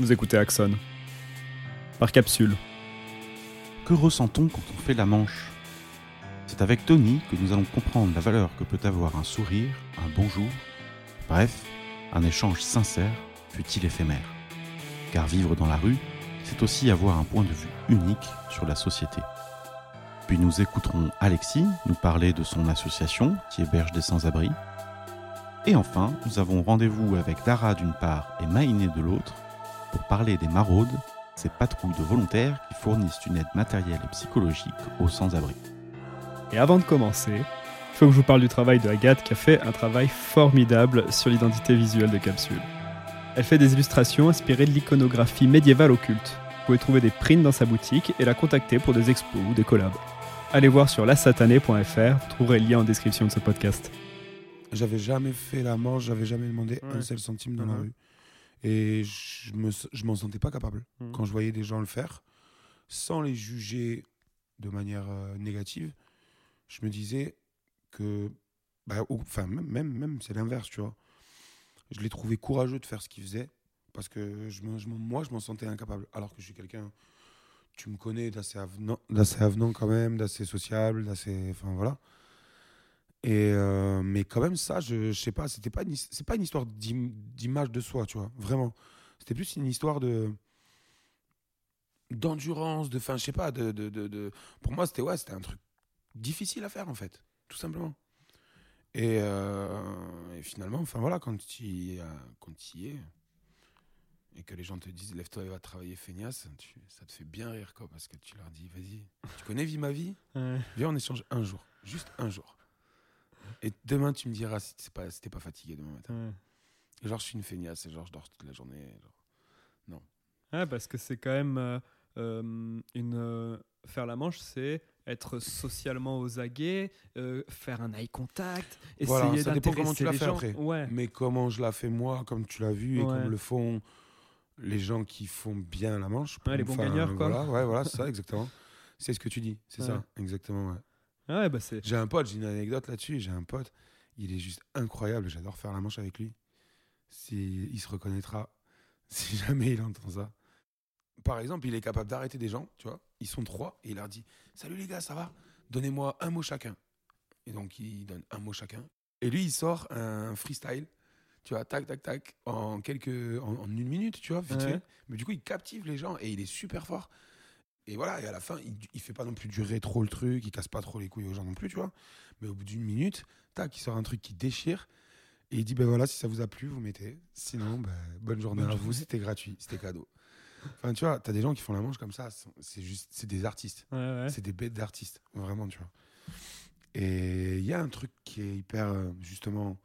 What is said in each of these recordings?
Vous écoutez Axon. Par capsule. Que ressent-on quand on fait la manche? C'est avec Tony que nous allons comprendre la valeur que peut avoir un sourire, un bonjour, bref, un échange sincère, fut-il éphémère. Car vivre dans la rue, c'est aussi avoir un point de vue unique sur la société. Puis nous écouterons Alexis nous parler de son association qui héberge des sans-abri. Et enfin, nous avons rendez-vous avec Dara d'une part et Maïné de l'autre pour parler des maraudes, ces patrouilles de volontaires qui fournissent une aide matérielle et psychologique aux sans-abri. Et avant de commencer, il faut que je vous parle du travail de Agathe qui a fait un travail formidable sur l'identité visuelle de Capsule. Elle fait des illustrations inspirées de l'iconographie médiévale occulte. Vous pouvez trouver des prints dans sa boutique et la contacter pour des expos ou des collabs. Allez voir sur lasatané.fr, vous trouverez le lien en description de ce podcast. J'avais jamais fait la manche, j'avais jamais demandé Ouais. un seul centime dans la Mhm. rue. Et je me, je m'en sentais pas capable Mhm. quand je voyais des gens le faire, sans les juger de manière euh, négative. Je me disais que, bah, enfin même, même, même c'est l'inverse, tu vois. Je les trouvais courageux de faire ce qu'ils faisaient parce que je je moi je m'en sentais incapable. Alors que je suis quelqu'un, tu me connais, d'assez avenant, d'assez avenant quand même, d'assez sociable, d'assez, enfin voilà. Et euh, mais quand même ça, je, je sais pas, c'était pas c'est pas une histoire d'im- d'image de soi, tu vois, vraiment. C'était plus une histoire de d'endurance, de fin, je sais pas, de, de, de, de- pour moi c'était ouais, c'était un truc difficile à faire en fait, tout simplement. Et, euh, et finalement, enfin voilà, quand tu y, quand tu y es et que les gens te disent lève-toi et va travailler feignasse, tu- ça te fait bien rire quoi, parce que tu leur dis vas-y, tu connais Vie ma vie, viens on échange un jour, juste un jour. Et demain tu me diras si t'es pas, si pas fatigué demain matin. Genre je suis une feignasse, et genre je dors toute la journée. genre. Ouais, parce que c'est quand même euh, euh, une euh, faire la manche, c'est être socialement aux aguets, faire un eye contact, essayer Voilà, ça dépend comment d'intéresser tu l'as les fait gens. après. Ouais. Mais comment je la fais moi, comme tu l'as vu, et comme le font les gens qui font bien la manche. Ouais, les bons gagneurs, quoi. Voilà, ouais, voilà, c'est ça, exactement. C'est ce que tu dis, c'est ça, exactement. ouais. Ouais, bah c'est. J'ai un pote, j'ai une anecdote là-dessus. J'ai un pote, il est juste incroyable. J'adore faire la manche avec lui. Si, il se reconnaîtra si jamais il entend ça. Par exemple, il est capable d'arrêter des gens, tu vois. Ils sont trois et il leur dit Salut les gars, ça va? Donnez-moi un mot chacun. Et donc, il donne un mot chacun. Et lui, il sort un freestyle, tu vois, tac, tac, tac, en, quelques, en, en une minute, tu vois, vite Ouais. fait. Mais du coup, il captive les gens et il est super fort. Et voilà, et à la fin, il, il fait pas non plus durer trop le truc, il casse pas trop les couilles aux gens non plus, tu vois. Mais au bout d'une minute, tac, il sort un truc qui déchire. Et il dit, ben voilà, si ça vous a plu, vous mettez. Sinon, ben, bonne journée Bonne à vous, c'était gratuit, c'était cadeau. Enfin, tu vois, t'as des gens qui font la manche comme ça, c'est juste, c'est des artistes. Ouais, ouais. C'est des bêtes d'artistes, vraiment, tu vois. Et il y a un truc qui est hyper, euh, justement,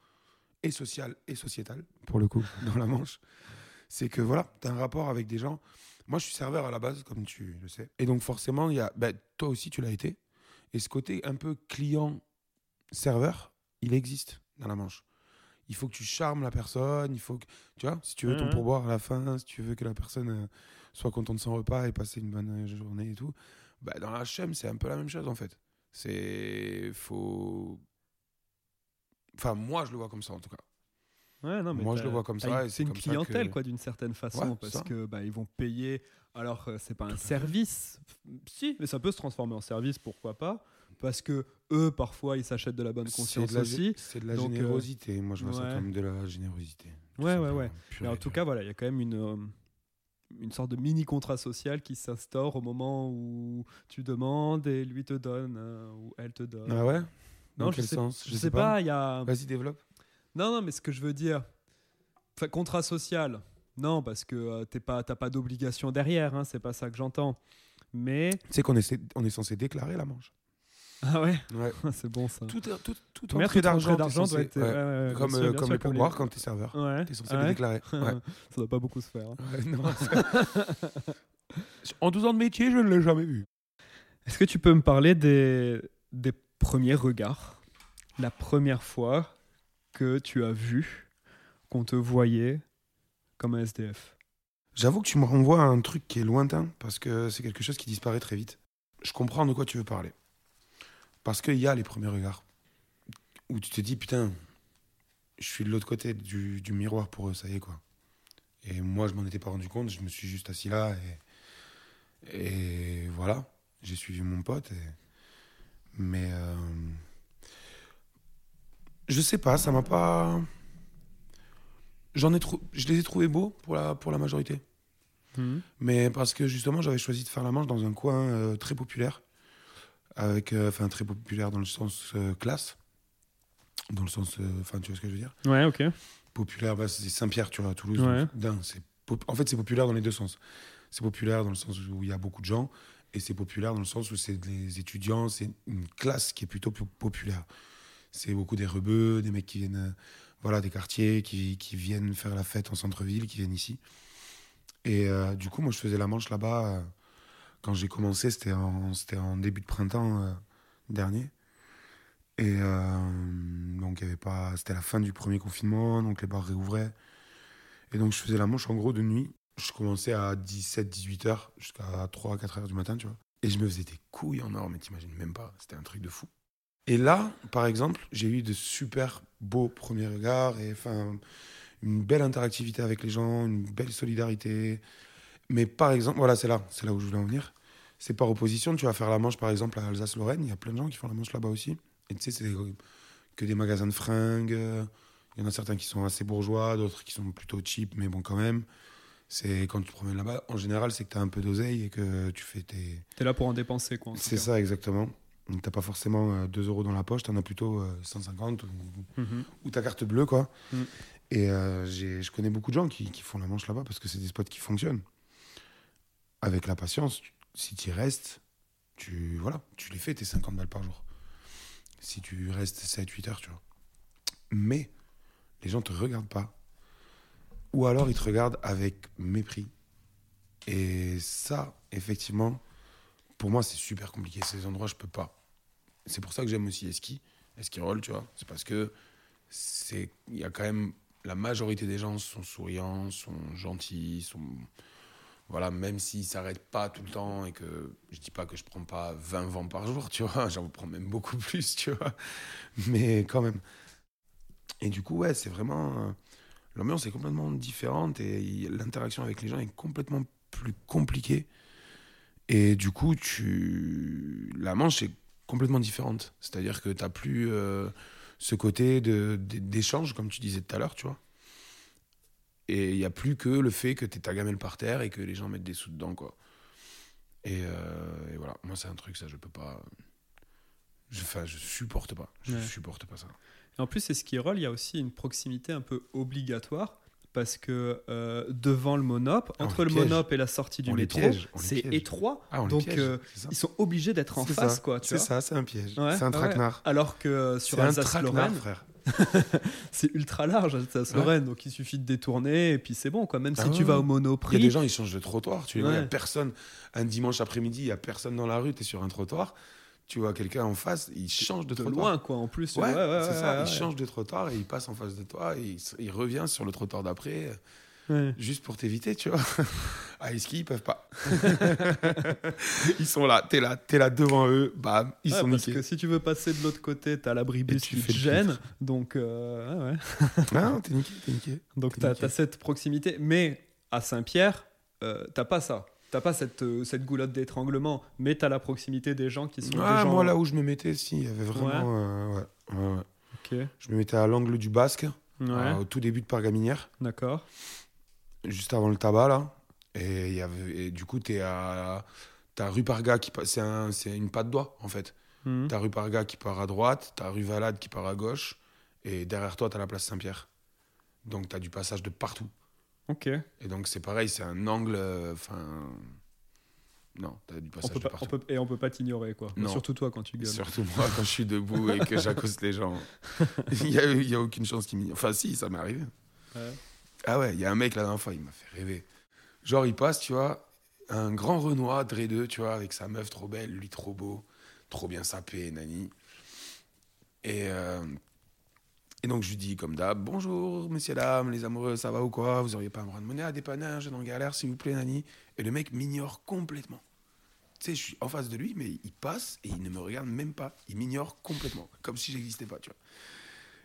et social et sociétal, pour le coup, dans la manche. C'est que voilà, tu as un rapport avec des gens. Moi, je suis serveur à la base, comme tu le sais. Et donc, forcément, il y a. ben, toi aussi, tu l'as été. Et ce côté un peu client-serveur, il existe dans la manche. Il faut que tu charmes la personne, il faut que. Tu vois, si tu veux ton Mhm. pourboire à la fin, si tu veux que la personne euh, soit contente de son repas et passer une bonne euh, journée et tout, bah, dans la HM, c'est un peu la même chose en fait. C'est. Faut. Enfin, moi, je le vois comme ça en tout cas. Ouais, non, mais Moi, je le vois comme ça, C'est une clientèle, que- quoi, d'une certaine façon, Ouais, parce ça. que bah, ils vont payer. Alors, euh, c'est pas un service. Si, mais ça peut se transformer en service, pourquoi pas Parce que eux, parfois, ils s'achètent de la bonne conscience la, aussi. c'est de la Donc, euh, générosité. Moi, je vois ça comme de la générosité. Ouais, ouais, ouais. Mais en tout cas, voilà, il y a quand même une, euh, une sorte de mini contrat social qui s'instaure au moment où tu demandes et lui te donne euh, ou elle te donne. Ah ouais? Non, Dans je quel sais, sens? Je sais pas. Il y a. Vas-y, développe. Non, non, mais ce que je veux dire, enfin, contrat social, non, parce que euh, t'es pas, t'as pas d'obligation derrière, hein, c'est pas ça que j'entends. Mais Tu sais qu'on est, on est censé déclarer la manche. ah ouais, Ouais. c'est bon ça. Tout, tout, tout entrée d'argent, doit être ouais. ouais, comme, euh, sûr, comme sûr, les pourboires quand t'es serveur. Ouais. T'es censé Ah les déclarer. Ouais. ça doit pas beaucoup se faire. hein. Ouais, non, c'est- en 12 ans de métier, je ne l'ai jamais vu. Est-ce que tu peux me parler des, des premiers regards? La première fois que tu as vu qu'on te voyait comme un SDF J'avoue que tu me renvoies à un truc qui est lointain parce que c'est quelque chose qui disparaît très vite. Je comprends de quoi tu veux parler. Parce qu'il y a les premiers regards où tu te dis putain, je suis de l'autre côté du, miroir pour eux, ça y est quoi. Et moi, je m'en étais pas rendu compte. Je me suis juste assis là et, et voilà. J'ai suivi mon pote. Mais euh, je sais pas, ça m'a pas. J'en ai trou- je les ai trouvés beaux pour la, pour la majorité. Mhm. Mais parce que justement, j'avais choisi de faire la manche dans un coin euh, très populaire. Avec, euh, enfin, très populaire dans le sens euh, classe. Dans le sens. Enfin, tu vois ce que je veux dire? Ouais, ok. Populaire, bah, c'est Saint-Pierre, tu vois, à Toulouse. Ouais. donc, pop- En fait, c'est populaire dans les deux sens. C'est populaire dans le sens où il y a beaucoup de gens. Et c'est populaire dans le sens où c'est des étudiants, c'est une classe qui est plutôt po- populaire. C'est beaucoup des rebeux, des mecs qui viennent, euh, voilà, des quartiers, qui, qui viennent faire la fête en centre-ville, qui viennent ici. Et euh, du coup, moi, je faisais la manche là-bas. euh, quand j'ai commencé, c'était en, en début de printemps dernier. Et donc, pas, c'était la fin du premier confinement, donc les bars réouvraient. Et donc, je faisais la manche en gros de nuit. Je commençais à 17, 18 heures jusqu'à 3, 4 heures du matin, tu vois. Et je me faisais des couilles en or, mais t'imagines même pas. C'était un truc de fou. Et là, par exemple, j'ai eu de super beaux premiers regards et enfin, une belle interactivité avec les gens, une belle solidarité. Mais par exemple, voilà, c'est là, c'est là où je voulais en venir. C'est par opposition, tu vas faire la manche par exemple à Alsace-Lorraine, il y a plein de gens qui font la manche là-bas aussi. Et tu sais, c'est que des magasins de fringues. euh, Il y en a certains qui sont assez bourgeois, d'autres qui sont plutôt cheap, mais bon, quand même. C'est quand tu te promènes là-bas, en général, c'est que tu as un peu d'oseille et que tu fais tes. T'es là pour en dépenser, quoi. C'est ça, exactement. T'as pas forcément euh, 2 euros dans la poche, t'en as plutôt euh, 150 ou, Mhm. ou ta carte bleue, quoi. Mm. Et euh, je connais beaucoup de gens qui, qui font la manche là-bas parce que c'est des spots qui fonctionnent. Avec la patience, si tu y restes, tu, voilà, tu les fais tes 50 balles par jour. Si tu restes 7-8 heures, tu vois. Mais les gens te regardent pas. Ou alors ils te regardent avec mépris. Et ça, effectivement, pour moi, c'est super compliqué. Ces endroits, je peux pas. C'est pour ça que j'aime aussi Eski, Eski Roll, tu vois. C'est parce que c'est il y a quand même la majorité des gens sont souriants, sont gentils, sont voilà, même s'ils s'arrêtent pas tout le temps et que je dis pas que je prends pas 20 vents par jour, tu vois, j'en prends même beaucoup plus, tu vois. Mais quand même. Et du coup, ouais, c'est vraiment euh, l'ambiance est complètement différente et l'interaction avec les gens est complètement plus compliquée. Et du coup, tu la manche est complètement différente. C'est-à-dire que tu n'as plus euh, ce côté de- de- d'échange, comme tu disais tout à l'heure, tu vois. Et il n'y a plus que le fait que tu ta gamelle par terre et que les gens mettent des sous dedans, quoi. Et, euh, et voilà, moi, c'est un truc, ça, je peux pas. Je, enfin, je supporte pas. Je Ouais. supporte pas ça. Et en plus, c'est ce qui roll, il y a aussi une proximité un peu obligatoire. Parce que euh, devant le monop, On entre le monop et la sortie du On métro, c'est étroit. Ah, donc piège, euh, ils sont obligés d'être en face, ça, quoi. C'est ça, c'est un piège. Ouais, c'est un ouais. traquenard. Alors que euh, sur Alsace-Lorraine, c'est ultra large, Alsace-Lorraine. Donc il suffit de détourner et puis c'est bon, quoi. Même Ah si tu vas au ouais. Il y a Monoprix. des gens, ils changent de trottoir. Tu vois, il y a personne. Un dimanche après-midi, il y a personne dans la rue, tu es sur un trottoir. Tu vois quelqu'un en face, il change de de trottoir. loin, quoi, en plus. Ouais, Ouais, ouais, c'est ouais, ça. il change de trottoir et il passe en face de toi et il, revient sur le trottoir d'après, euh, juste pour t'éviter, tu vois. À Eski, ils peuvent pas. ils sont là, t'es là, t'es là devant eux, bam, ils sont parce niqués. que si tu veux passer de l'autre côté, t'as l'abribus tu qui fais te gêne. Donc, euh, ouais. Ah, non, t'es niqué, t'es niqué. donc t'as cette proximité. Mais à Saint-Pierre, euh, t'as pas ça. T'as pas cette, euh, cette goulotte d'étranglement, mais t'as la proximité des gens qui sont Ah, des gens... moi, là où je me mettais, si, il y avait vraiment. euh, ouais. Ok, Je me mettais à l'angle du Basque, euh, au tout début de Pargaminière. d'accord. juste avant le tabac là et il y avait et du coup t'es à t'as rue Parga qui c'est un c'est une patte doigt en fait Mhm. t'as rue Parga qui part à droite t'as rue Valade qui part à gauche et derrière toi t'as la place Saint-Pierre donc t'as du passage de partout Ok. et donc c'est pareil c'est un angle euh, enfin non t'as du On passage peut de pas, on partout peut, et on peut pas t'ignorer, quoi. Non. Surtout toi quand tu gueules. surtout moi quand je suis debout et que j'accoste les gens il y a, aucune chance qu'ils m'y enfin si ça m'est arrivé Ouais. Ah ouais, il y a un mec la dernière fois, il m'a fait rêver. Genre, il passe, tu vois, un grand Renoir, Dre2, tu vois, avec sa meuf trop belle, lui trop beau, trop bien sapé, nani. Et, euh, et donc, je lui dis, comme d'hab, bonjour, messieurs, dames, les amoureux, ça va ou quoi? Vous auriez pas à me rendre monnaie à dépanner, suis en galère, s'il vous plaît, nani? Et le mec m'ignore complètement. Tu sais, je suis en face de lui, mais il passe et il ne me regarde même pas. Il m'ignore complètement, comme si j'existais pas, tu vois.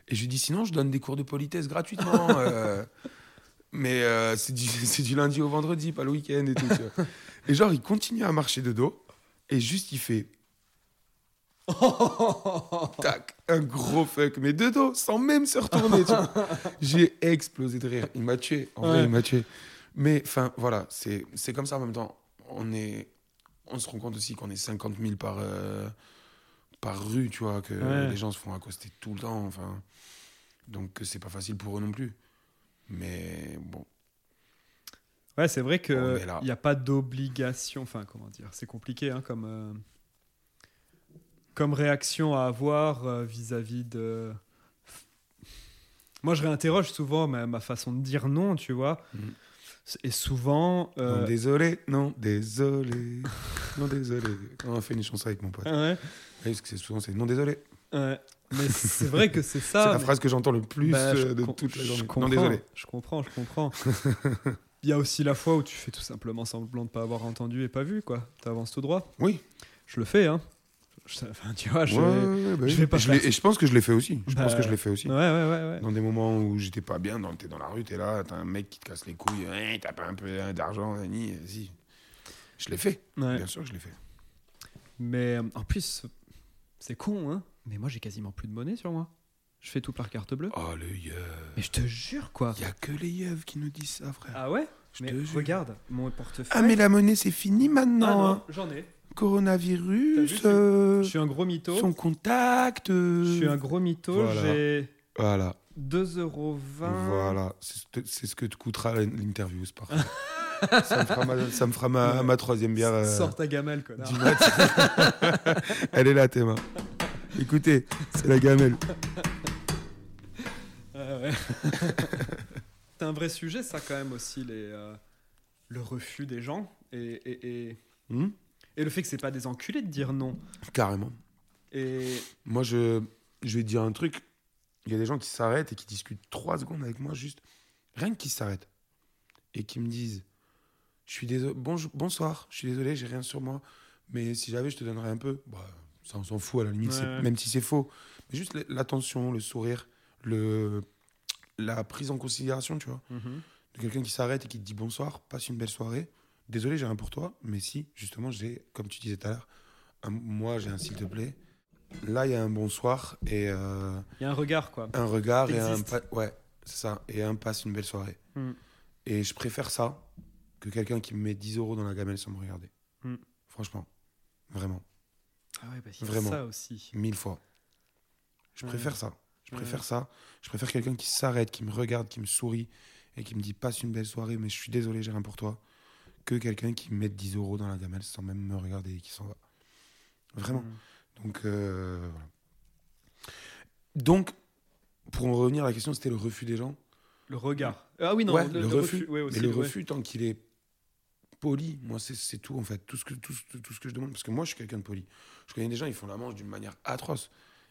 Et je lui dis, sinon, je donne des cours de politesse gratuitement. euh, Mais euh, c'est du, du lundi au vendredi, pas le week-end et tout. tu vois. Et genre, il continue à marcher de dos. Et juste, il fait. Tac, un gros fuck, mais de dos, sans même se retourner. J'ai explosé de rire. Il m'a tué. En vrai, Ouais. il m'a tué. Mais enfin, voilà, c'est comme ça en même temps. On, est, on se rend compte aussi qu'on est 50 000 par, euh, par rue, tu vois, que Ouais. les gens se font accoster tout le temps. Enfin, donc, c'est pas facile pour eux non plus. Mais bon, Ouais, c'est vrai qu'il n'y a pas d'obligation. Enfin, comment dire C'est compliqué hein, comme, euh, comme réaction à avoir euh, vis-à-vis de. Moi, je réinterroge souvent ma, ma façon de dire non, tu vois. Mhm. Et souvent. euh, non, désolé, non, désolé, non, désolé. On a fait une chanson avec mon pote. ouais, parce que c'est souvent, c'est non, désolé. ouais. Mais c'est vrai que c'est ça. c'est la mais- phrase que j'entends le plus Bah, je euh, de toute la je journée. comprends, Non, désolé. Je comprends, je comprends. Il y a aussi la fois où tu fais tout simplement semblant de pas avoir entendu et pas vu, quoi. Tu avances tout droit. Oui. Je le fais, hein. Je- enfin, tu vois, je. Ouais, ouais, bah je oui. vais pas je Et je pense que je l'ai fait aussi. Je Bah, pense que je l'ai fait aussi. Dans des moments où j'étais pas bien, dans, t'es dans la rue, t'es là, t'as un mec qui te casse les couilles, Hein, t'as pas un peu d'argent, ni, si. Je l'ai fait, bien sûr que je l'ai fait. Mais euh, en plus, c'est con, hein. Mais moi, j'ai quasiment plus de monnaie sur moi. Je fais tout par carte bleue. Oh le yeuf. Mais je te jure, quoi. Y a que les yeufs qui nous disent ça, frère. Ah ouais? Je Mais te jure. regarde, mon portefeuille. Ah, mais la monnaie, c'est fini Ah maintenant. hein. j'en ai. Coronavirus, euh, Je suis un gros mytho. son contact. euh, Je suis un gros mytho. Voilà. J'ai Voilà, 2,20€. voilà. C'est ce que- c'est ce que te coûtera l'interview, c'est parfait. ça me fera ma, ça me fera ma, Ouais. ma troisième bière. euh, Sors ta gamelle, connard. Elle est là, Théma. Écoutez, c'est la gamelle. Ah ouais. c'est un vrai sujet, ça, quand même, aussi, les, euh, le refus des gens. Et, et, et, Hmm? Et le fait que c'est pas des enculés de dire non. Carrément. Et Moi, je, je vais te dire un truc. Il y a des gens qui s'arrêtent et qui discutent trois secondes avec moi, juste rien que qui s'arrêtent et qui me disent Je suis désolé, bonjour, bonsoir, je suis désolé, j'ai rien sur moi, mais si j'avais, je te donnerais un peu. Bah, ça, on s'en fout à la limite, Ouais, même si c'est faux. Mais juste l'attention, le sourire, le, la prise en considération, tu vois, Mhm. de quelqu'un qui s'arrête et qui te dit bonsoir, passe une belle soirée. Désolé, j'ai rien pour toi, mais si, justement, j'ai, comme tu disais tout à l'heure, moi, j'ai un s'il te plaît. Là, il y a un bonsoir et euh, il y a un regard, quoi. un regard et un. Ouais, c'est ça. Et un passe une belle soirée. Mm. Et je préfère ça que quelqu'un qui me met 10 euros dans la gamelle sans me regarder. Mm. Franchement. Vraiment. Ah ouais, bah, y a Vraiment. ça aussi. Mille fois. Je Ouais. préfère ça. Je Ouais. préfère ça. Je préfère quelqu'un qui s'arrête, qui me regarde, qui me sourit et qui me dit passe une belle soirée, mais je suis désolé, j'ai rien pour toi. Que quelqu'un qui me met 10 euros dans la gamelle sans même me regarder et qui s'en va. Vraiment. Mm. Donc, euh, voilà. Donc, pour en revenir à la question, c'était le refus des gens. Le regard. Ah oui, non, Ouais, le, refus. ouais, aussi, mais le ouais. refus, tant qu'il est poli, moi, c'est- tout, en fait. Tout ce, que, tout, tout ce que je demande. Parce que moi, je suis quelqu'un de poli. Je connais des gens, ils font la manche d'une manière atroce.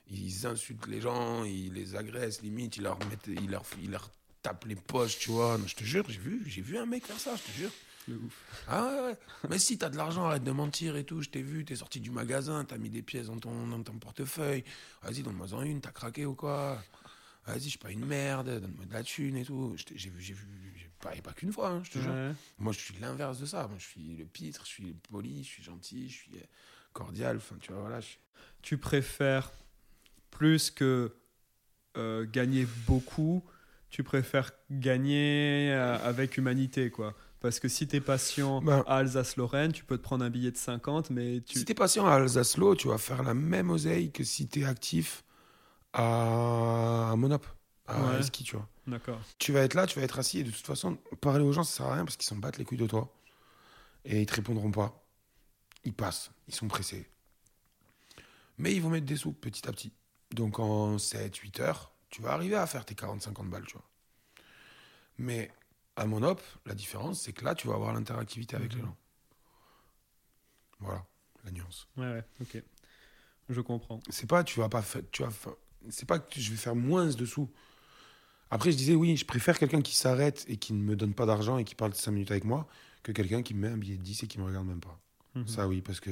Ils insultent les gens, ils les agressent, limite, ils leur, mettent, ils leur, ils leur tapent les poches, tu vois. Non, je te jure, j'ai vu, j'ai vu un mec faire ça, je te jure. De ouf. Ah ouais, ouais. Mais si t'as de l'argent, arrête de mentir et tout. Je t'ai vu, t'es sorti du magasin, t'as mis des pièces dans ton, dans ton portefeuille. Vas-y, donne-moi en une, t'as craqué ou quoi? Vas-y, je suis pas une merde, donne-moi de la thune et tout. J'ai vu, j'ai vu, j'ai pas, pas qu'une fois, hein, je te jure. Moi, je suis l'inverse de ça. Moi, je suis le pitre, je suis poli, je suis gentil, je suis cordial. Enfin, tu vois, voilà. je Tu préfères plus que euh, gagner beaucoup, tu préfères gagner euh, avec humanité, quoi. Parce que si t'es patient Ben. à Alsace-Lorraine, tu peux te prendre un billet de 50, mais tu... Si t'es patient à Alsace-Lô, tu vas faire la même oseille que si t'es actif à, à Monop, à Ouais. ski, tu vois. D'accord. tu vas être là, tu vas être assis, et de toute façon, parler aux gens, ça sert à rien parce qu'ils s'en battent les couilles de toi. Et ils te répondront pas. Ils passent, ils sont pressés. Mais ils vont mettre des sous petit à petit. Donc en 7-8 heures, tu vas arriver à faire tes 40-50 balles, tu vois. Mais à Monop, la différence, c'est que là, tu vas avoir l'interactivité avec les Mhm. gens. Voilà, la nuance. Ouais, ouais, ok. Je comprends. C'est pas, tu vas pas faire, tu vas, c'est pas que je vais faire moins de sous. Après, je disais, oui, je préfère quelqu'un qui s'arrête et qui ne me donne pas d'argent et qui parle 5 minutes avec moi que quelqu'un qui me met un billet de 10 et qui me regarde même pas. Mhm. Ça, oui, parce que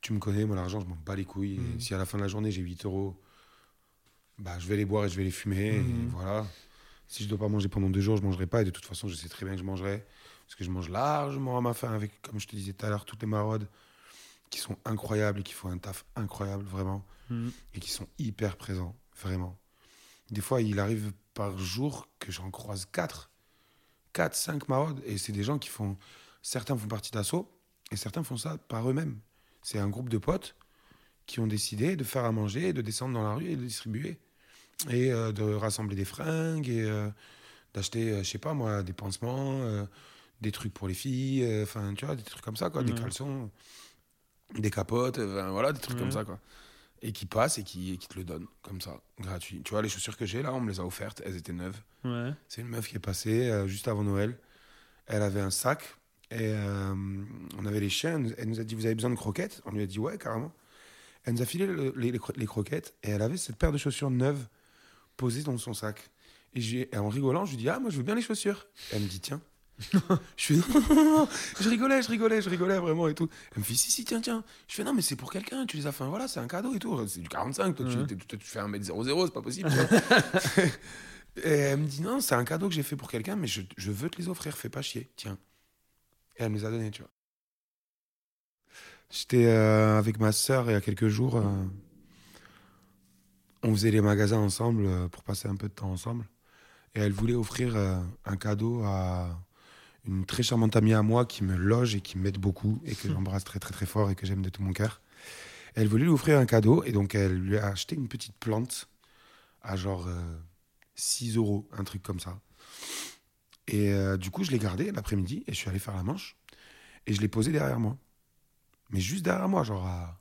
tu me connais, moi, l'argent, je m'en bats les couilles. Et Mhm. si à la fin de la journée, j'ai 8 euros, bah, je vais les boire et je vais les fumer. Et voilà. Si je dois pas manger pendant deux jours, je mangerai pas. Et de toute façon, je sais très bien que je mangerai. Parce que je mange largement à ma faim avec, comme je te disais tout à l'heure, toutes les maraudes qui sont incroyables et qui font un taf incroyable, vraiment. Mhm. Et qui sont hyper présents, vraiment. Des fois, il arrive par jour que j'en croise quatre. Quatre, cinq maraudes. Et c'est des gens qui font. Certains font partie d'assaut et certains font ça par eux-mêmes. C'est un groupe de potes qui ont décidé de faire à manger, de descendre dans la rue et de distribuer. Et euh, de rassembler des fringues et euh, d'acheter, euh, je sais pas moi, des pansements, des trucs pour les filles, enfin, tu vois, des trucs comme ça, quoi, des caleçons, des capotes, voilà, des trucs comme ça, quoi. Et qui passent et qui, et qui te le donnent, comme ça, gratuit. Tu vois, les chaussures que j'ai là, on me les a offertes, elles étaient neuves. Ouais. C'est une meuf qui est passée juste avant Noël. Elle avait un sac et on avait les chiens. Elle nous- a dit Vous avez besoin de croquettes? On lui a dit Ouais, carrément. Elle nous a filé le- les, les croquettes et elle avait cette paire de chaussures neuves posée dans son sac. Et, et en rigolant, je lui dis Ah, moi je veux bien les chaussures. Elle me dit Tiens. je fais non, non, non, non. je rigolais, je rigolais, je rigolais vraiment et tout. Elle me fait si, si, tiens, tiens. Je fais non, mais c'est pour quelqu'un, tu les as fait, voilà, c'est un cadeau et tout. C'est du 45, toi, tu, toi, tu fais 1m00, c'est pas possible. Et elle me dit non, c'est un cadeau que j'ai fait pour quelqu'un, mais je, je veux te les offrir, fais pas chier, tiens. Et elle me les a donnés, tu vois. J'étais euh, avec ma sœur il y a quelques jours. euh, on faisait les magasins ensemble euh, pour passer un peu de temps ensemble. Et elle voulait offrir euh, un cadeau à une très charmante amie à moi qui me loge et qui m'aide beaucoup et que j'embrasse très très très fort et que j'aime de tout mon cœur. Elle voulait lui offrir un cadeau et donc elle lui a acheté une petite plante à genre euh, 6 euros, un truc comme ça. Et euh, du coup, je l'ai gardé l'après-midi et je suis allé faire la manche et je l'ai posé derrière moi. Mais juste derrière moi, genre à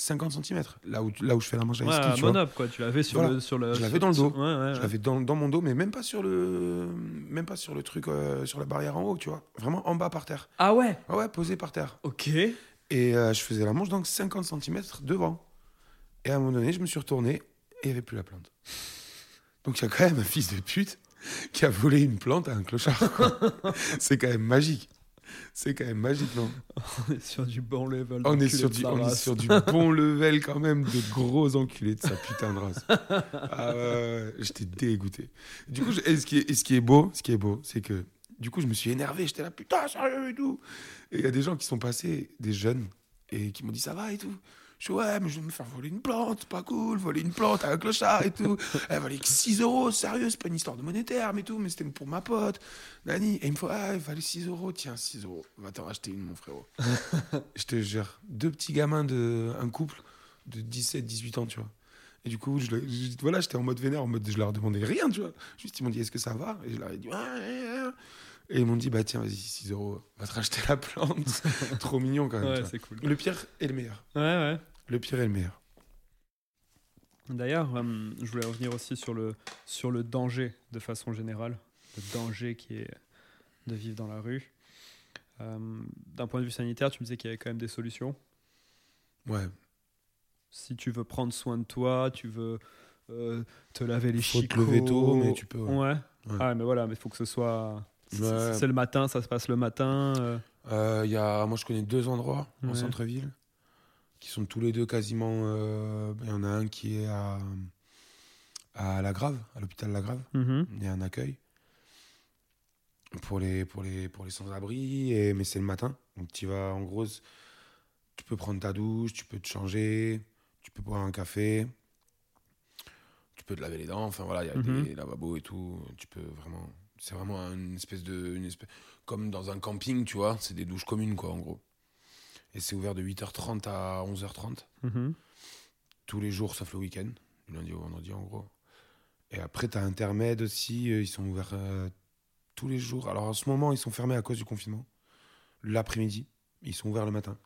50 cm, là où, là où je fais la manche avec Ouais, ski, à tu vois. quoi. Tu l'avais sur Voilà. le. Sur le Je l'avais dans le dos. sur- Ouais, ouais, Je l'avais dans, dans mon dos, mais même pas sur le, même pas sur le truc, euh, sur la barrière en haut, tu vois. Vraiment en bas par terre. Ah ouais? Ah ouais, posé par terre. Ok. Et euh, je faisais la manche donc 50 cm devant. Et à un moment donné, je me suis retourné et il n'y avait plus la plante. Donc il y a quand même un fils de pute qui a volé une plante à un clochard. C'est quand même magique. C'est quand même magique, non On est sur du bon level. on est, sur du, on est sur du bon level quand même de gros enculés de sa putain de race. Ah j'étais dégoûté. Du coup, je- et ce, qui est, et ce qui est beau, ce qui est beau, c'est que du coup, je me suis énervé. J'étais là, putain, sérieux et tout. Et il y a des gens qui sont passés, des jeunes, et qui m'ont dit ça va et tout. Je suis ouais, mais je vais me faire voler une plante, pas cool, voler une plante à un clochard et tout. Elle valait que 6 euros, sérieux, c'est pas une histoire de monétaire, mais tout, mais c'était pour ma pote, Nani. Et il me faut, ah, elle valait 6 euros, tiens, 6 euros, va t'en racheter une, mon frérot. je te jure, deux petits gamins de un couple de 17, 18 ans, tu vois. Et du coup, je, je- voilà, j'étais en mode vénère, en mode je leur demandais rien, tu vois. Juste, ils m'ont dit, est-ce que ça va? Et je leur ai dit, ouais. Et ils m'ont dit, bah tiens, vas-y, 6 euros, va te racheter la plante. Trop mignon quand même. Ouais, c'est cool. Le pire et le meilleur. Ouais, ouais. Le pire et le meilleur. D'ailleurs, euh, je voulais revenir aussi sur le, sur le danger de façon générale. Le danger qui est de vivre dans la rue. Euh, D'un point de vue sanitaire, tu me disais qu'il y avait quand même des solutions. Ouais. Si tu veux prendre soin de toi, tu veux euh, te laver les Faut te chicots. lever tôt, mais tu peux, ouais. Ouais. Ouais. Ah, mais voilà, mais il faut que ce soit. Ouais. C'est le matin, ça se passe le matin. y a, moi, je connais deux endroits en centre-ville qui sont tous les deux quasiment. euh, Il y en a un qui est à, à La Grave, à l'hôpital La Grave. mhm. Il y a un accueil pour les, pour les, pour les sans-abri, et- mais c'est le matin. Donc tu vas, en gros, tu peux prendre ta douche, tu peux te changer, tu peux boire un café, tu peux te laver les dents. Enfin voilà, il y a Mhm. des lavabos et tout. Tu peux vraiment. C'est vraiment une espèce de. Une espèce, comme dans un camping, tu vois. C'est des douches communes, quoi, en gros. Et c'est ouvert de 8h30 à 11h30 Mhm. tous les jours sauf le week-end, du lundi au vendredi en gros. Et après, tu as Intermed aussi, euh, ils sont ouverts euh, tous les jours. Alors en ce moment, ils sont fermés à cause du confinement. L'après-midi, ils sont ouverts le matin.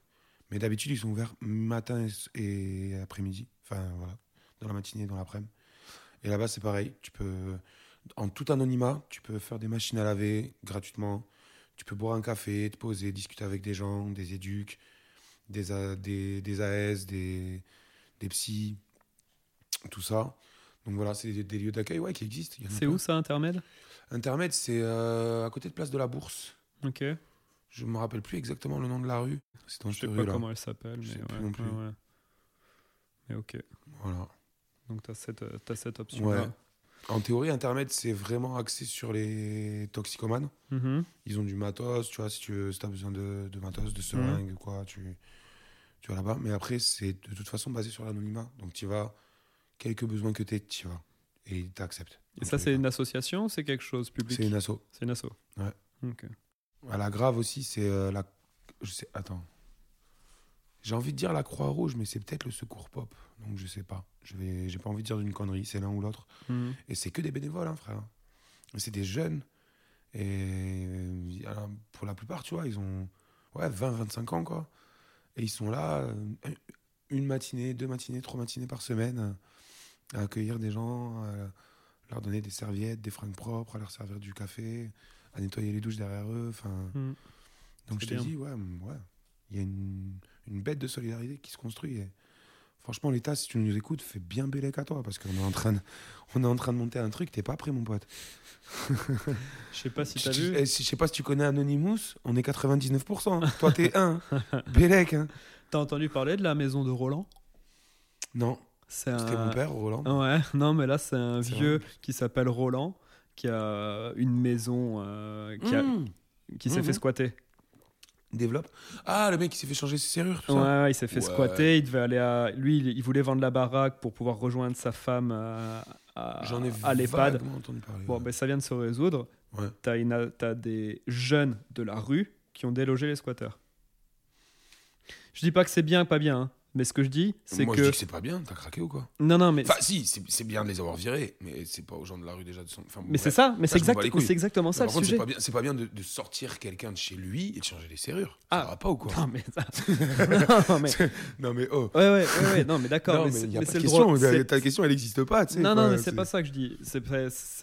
Mais d'habitude, ils sont ouverts matin et, et après-midi. Enfin voilà, dans la matinée, dans l'après-midi. Et là-bas, c'est pareil. Tu peux, en tout anonymat, tu peux faire des machines à laver gratuitement. Tu peux boire un café, te poser, discuter avec des gens, des éduques, des, A- des, des AS, des, des psys, tout ça. Donc voilà, c'est des, des lieux d'accueil ouais, qui existent. C'est où ça, Intermède Intermède, c'est euh, à côté de Place de la Bourse. Ok. Je me rappelle plus exactement le nom de la rue. C'est dans Je sais cette pas comment elle s'appelle, mais ouais, non plus. ouais. Mais ok. Voilà. Donc tu as cette, euh, t'as cette option-là. En théorie, Internet, c'est vraiment axé sur les toxicomanes. Mhm. Ils ont du matos, tu vois, si tu as besoin de, de matos, de seringues, quoi, tu, tu vas là-bas. Mais après, c'est de toute façon basé sur l'anonymat. Donc, tu vas, quelques besoins que tu tu vas. Et tu acceptes. Et ça, c'est une association c'est quelque chose public? C'est une asso. C'est une asso. Ouais. Ok. À la grave aussi, c'est euh, la. Je sais. Attends. J'ai envie de dire la Croix-Rouge, mais c'est peut-être le Secours Pop. Donc, je sais pas. Je vais. J'ai pas envie de dire d'une connerie, c'est l'un ou l'autre. Mhm. Et c'est que des bénévoles, hein, frère. C'est des jeunes. Et euh, alors, pour la plupart, tu vois, ils ont ouais, 20, 25 ans, quoi. Et ils sont là, euh, une matinée, deux matinées, trois matinées par semaine, à accueillir des gens, à leur donner des serviettes, des fringues propres, à leur servir du café, à nettoyer les douches derrière eux. Enfin, Mhm. donc je te dis, ouais, ouais, il y a une, une bête de solidarité qui se construit. Et franchement, l'État, si tu nous écoutes, fais bien bélec à toi, parce qu'on est en train de, on est en train de monter un truc, t'es pas prêt, mon pote. Je sais pas si t'as vu. eh, je sais pas si tu connais Anonymous, on est 99%. hein. Toi, t'es 1. Bélec, hein. T'as entendu parler de la maison de Roland? Non, C'est c'était un- mon père, Roland. Ouais, non, mais là, c'est un vieux qui s'appelle Roland, qui a une maison euh, qui, a- Mmh. qui s'est fait squatter. Développe. Ah, le mec qui s'est fait changer ses serrures, tout Ouais, ça. ouais, il s'est fait Ouais. squatter. Il devait aller à. Lui, il, il voulait vendre la baraque pour pouvoir rejoindre sa femme à, à, J'en ai à l'EHPAd. entendu parler. Bon, ouais. ben, ça vient de se résoudre. Ouais. T'as une- t'as des jeunes de la rue qui ont délogé les squatteurs. Je dis pas que c'est bien, pas bien, hein, mais ce que je dis, c'est Moi, que. je dis que c'est pas bien, t'as craqué ou quoi Non, non, mais. Enfin, si, c'est bien de les avoir virés, mais c'est pas aux gens de la rue déjà de son. Enfin, mais c'est ça, mais c'est exact, exactement ça Mais le par contre, c'est pas bien, c'est pas bien de, de sortir quelqu'un de chez lui et de changer les serrures. Ah. Ça va pas ou quoi Non, mais ça. non, mais. Non, mais oh. Ouais, ouais, ouais, ouais, non, mais d'accord. Mais c'est le droit. Ta question, elle n'existe pas, tu sais. Non, non, mais c'est pas ça que je dis.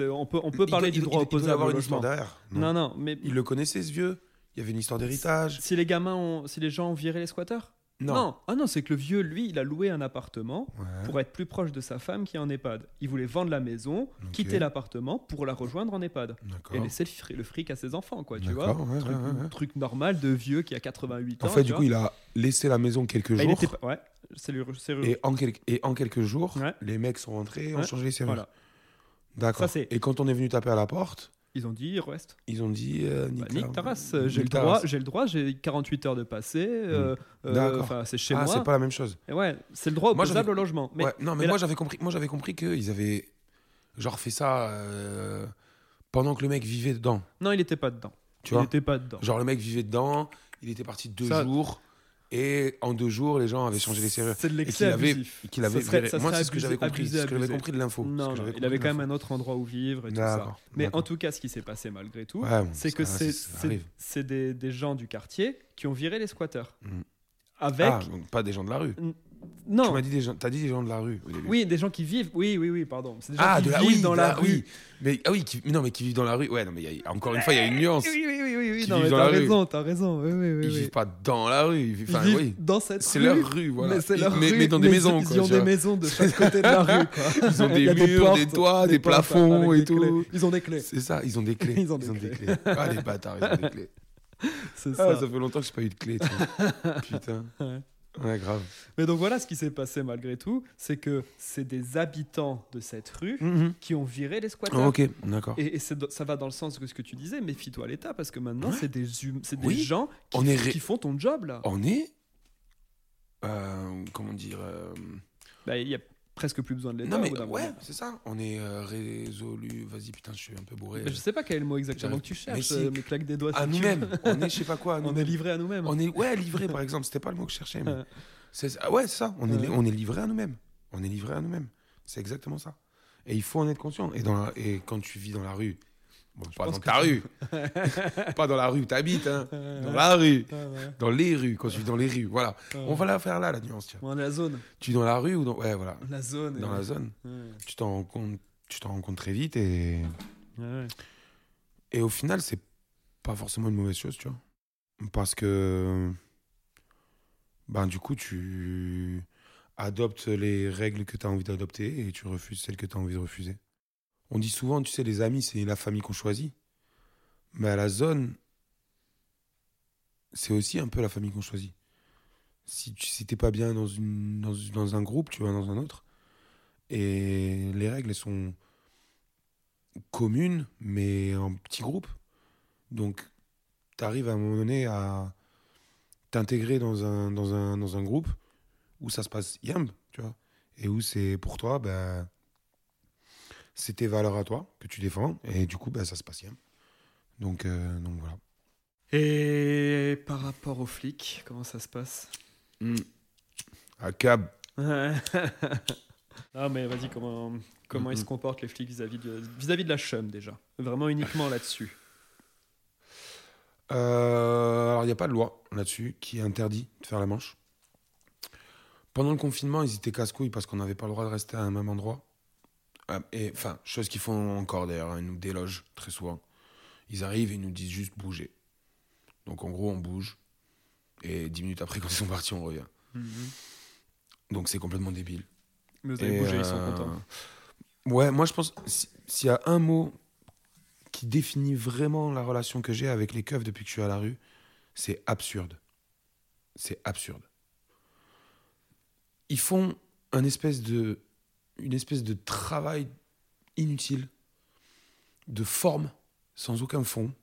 On peut, parler du droit y opposable avoir une histoire derrière. Non, non, mais Il le connaissait, ce vieux Il y avait une histoire d'héritage si les gamins ont, si les gens ont viré les squatteurs? Non. Ah non, c'est que le vieux, lui, il a loué un appartement Ouais. pour être plus proche de sa femme qui est en EHPAD. Il voulait vendre la maison, quitter l'appartement pour la rejoindre en EHPAD. Et laisser le, fri- le fric à ses enfants, quoi, tu vois. ouais, truc, ouais, truc normal de vieux qui a 88 ans. En fait, du vois. coup, il a laissé la maison quelques Bah, il jours. était pas- Ouais, c'est le- Et en, quel- et en quelques jours, les mecs sont rentrés et ont changé les serrures. Voilà. D'accord. Et quand on est venu taper à la porte, Ils ont dit, reste. ils ont dit euh, Bah, nique, nique la- ta race, nique j'ai le droit, j'ai le droit, j'ai 48 heures de passé. euh, euh, D'accord. Enfin, c'est chez Ah, moi. c'est pas la même chose. Et ouais, c'est le droit opposable au logement. Mais ouais, non, mais, mais moi là- j'avais compris, moi j'avais compris qu'ils avaient genre fait ça euh, pendant que le mec vivait dedans. non, il était pas dedans. Tu il vois était pas dedans. Genre le mec vivait dedans, il était parti deux Ça- jours et en deux jours les gens avaient changé les serrures. C'est de l'excès avait, abusif. avait Ça serait- viré. ça Moi c'est ce que j'avais compris, abusé, ce que j'avais compris de l'info. Non, il avait quand même un autre endroit où vivre et tout ça. D'accord, Mais en tout cas, ce qui s'est passé malgré tout, Ouais, c'est que c'est des, des gens du quartier qui ont viré les squatteurs. Mm. Avec. Ah, donc pas des gens de la rue. Tu non. m'as dit des gens, t'as dit des gens de la rue au début. Oui, des gens qui vivent. Oui, oui, oui, pardon. C'est des gens Ah, qui de la, vivent oui, dans la, la- rue. oui. Mais ah oui, qui, non mais qui vivent dans la rue. Ouais, non mais il y a- encore une fois, il y a une nuance. Oui, oui, oui, oui, Non, vivent mais dans t'as la rue. raison, t'as raison. Oui, oui, oui. Ils vivent pas dans la rue. Ils vivent, Ils dans cette C'est rue. leur rue, voilà. Mais c'est leur mais, rue, mais dans des mais maisons, Ils quoi. ont tu des maisons de chaque côté de la rue, quoi. Ils ont des murs, portes, des toits, des plafonds et tout. Ils ont des clés. C'est ça, ils ont des clés. Ils ont des clés. Ah, les bâtards, ils ont des clés. C'est Ah, ça. ça fait longtemps que j'ai pas eu de vois. Putain. Ouais. Grave. Mais donc voilà ce qui s'est passé malgré tout, c'est que c'est des habitants de cette rue qui ont viré les squatteurs. Ah, ok, d'accord. Et, ça va dans le sens de ce que tu disais, méfie-toi à l'État, parce que maintenant, Ouais. c'est des, hum- c'est des Oui. gens qui, On est ré- qui font ton job, là. On est. euh, comment dire euh, Bah, Il y a presque plus besoin de l'État. Non, mais ouais, c'est ça. On est euh, résolu. Vas-y, putain, je suis un peu bourré. Mais je sais pas quel est le mot exactement que tu Mais cherches, si. euh, mais claque des doigts. À nous-mêmes. On est, je sais pas quoi. On est livré à nous-mêmes. On est ouais livré par exemple. C'était pas le mot que je cherchais. Mais Ouais. c'est ah ouais c'est ça. On est on est livré à nous-mêmes. On est livré à nous-mêmes. C'est exactement ça. Et il faut en être conscient. Et dans la- et quand tu vis dans la rue, bon, pas dans ta rue, pas dans la rue où t'habites, hein, dans la rue, dans les rues. Quand tu vis dans les rues, voilà. On va la faire là la nuance. Tiens. Ouais, la zone. Tu vis dans la rue ou dans ouais voilà La zone. dans la zone. ouais. Tu t'en rends compte. Tu t'en rends compte très vite et Ouais. Et au final, c'est pas forcément une mauvaise chose, tu vois. Parce que, ben, du coup, tu adoptes les règles que tu as envie d'adopter et tu refuses celles que tu as envie de refuser. On dit souvent, tu sais, les amis, c'est la famille qu'on choisit. Mais à la zone, c'est aussi un peu la famille qu'on choisit. Si tu si pas bien dans, une, dans, un groupe, tu vas dans un autre. Et les règles, elles sont commune, mais en petits groupes. Donc, tu arrives à un moment donné à t'intégrer dans un, dans, un, dans un groupe où ça se passe yam, tu vois, et où c'est pour toi, ben, c'est tes valeurs à toi que tu défends, et du coup, ben, ça se passe yam. Donc, euh, donc voilà. Et par rapport aux flics, comment ça se passe? À cab. Non mais vas-y, comment, comment ils se comportent les flics vis-à-vis de, vis-à-vis de la chum déjà? Vraiment uniquement là-dessus? Euh, alors, il n'y a pas de loi là-dessus qui interdit de faire la manche. Pendant le confinement, ils étaient casse-couilles parce qu'on n'avait pas le droit de rester à un même endroit. Euh, et enfin, chose qu'ils font encore d'ailleurs, hein, ils nous délogent très souvent. Ils arrivent et ils nous disent juste bouger. Donc en gros, on bouge. Et dix minutes après, quand ils sont partis, on revient. Donc c'est complètement débile. Mais vous avez Et, bougé, ils sont euh, contents. Ouais, moi je pense, si- s'il y a un mot qui définit vraiment la relation que j'ai avec les keufs depuis que je suis à la rue, c'est absurde. C'est absurde. Ils font un espèce de, une espèce de travail inutile, de forme, sans aucun fond.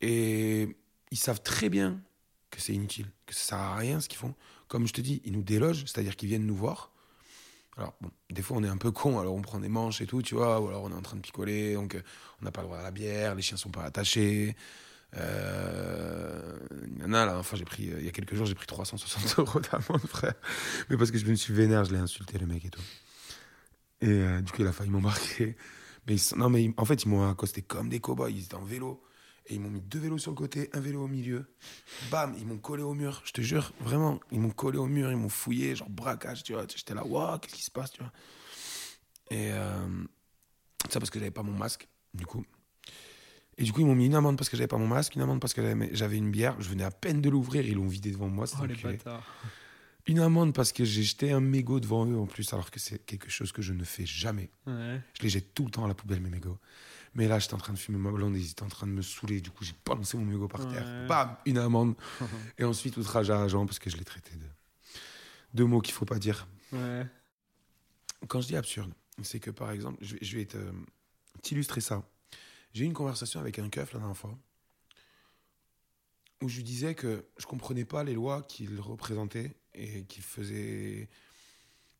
Et ils savent très bien que c'est inutile, que ça sert à rien ce qu'ils font. Comme je te dis, ils nous délogent, c'est-à-dire qu'ils viennent nous voir. Alors, bon, des fois, on est un peu con, alors on prend des manches et tout, tu vois, ou alors on est en train de picoler, donc euh, on n'a pas le droit à la bière, les chiens sont pas attachés. Euh... Là, enfin, j'ai pris, euh, il y a quelques jours, j'ai pris 360 euros d'amende, frère. Mais parce que je me suis vénère, je l'ai insulté, le mec et tout. Et euh, du coup, il a failli m'embarquer. Mais ils non, mais en fait, ils m'ont accosté comme des cow-boys, ils étaient en vélo. Et ils m'ont mis deux vélos sur le côté, un vélo au milieu. Bam, ils m'ont collé au mur, je te jure, vraiment. Ils m'ont collé au mur, ils m'ont fouillé, genre braquage, tu vois. J'étais là, waouh, qu'est-ce qui se passe, tu vois. Et euh, ça parce que j'avais pas mon masque, du coup. Et du coup, ils m'ont mis une amende parce que j'avais pas mon masque, une amende parce que j'avais- une bière. Je venais à peine de l'ouvrir, ils l'ont vidé devant moi. c'était Oh les bâtards. Une amende parce que j'ai jeté un mégot devant eux en plus, alors que c'est quelque chose que je ne fais jamais. Ouais. Je les jette tout le temps à la poubelle, mes mégots. Mais là, j'étais en train de fumer ma blonde ils étaient en train de me saouler. Du coup, j'ai balancé mon mégot par terre. Ouais. Bam, une amende. Et ensuite, outrage à agent parce que je l'ai traité de mots qu'il faut pas dire. ouais. Quand je dis absurde, c'est que par exemple, je vais, je vais te- t'illustrer ça. J'ai eu une conversation avec un keuf la dernière fois où je lui disais que je comprenais pas les lois qu'il représentait et qu'il faisait,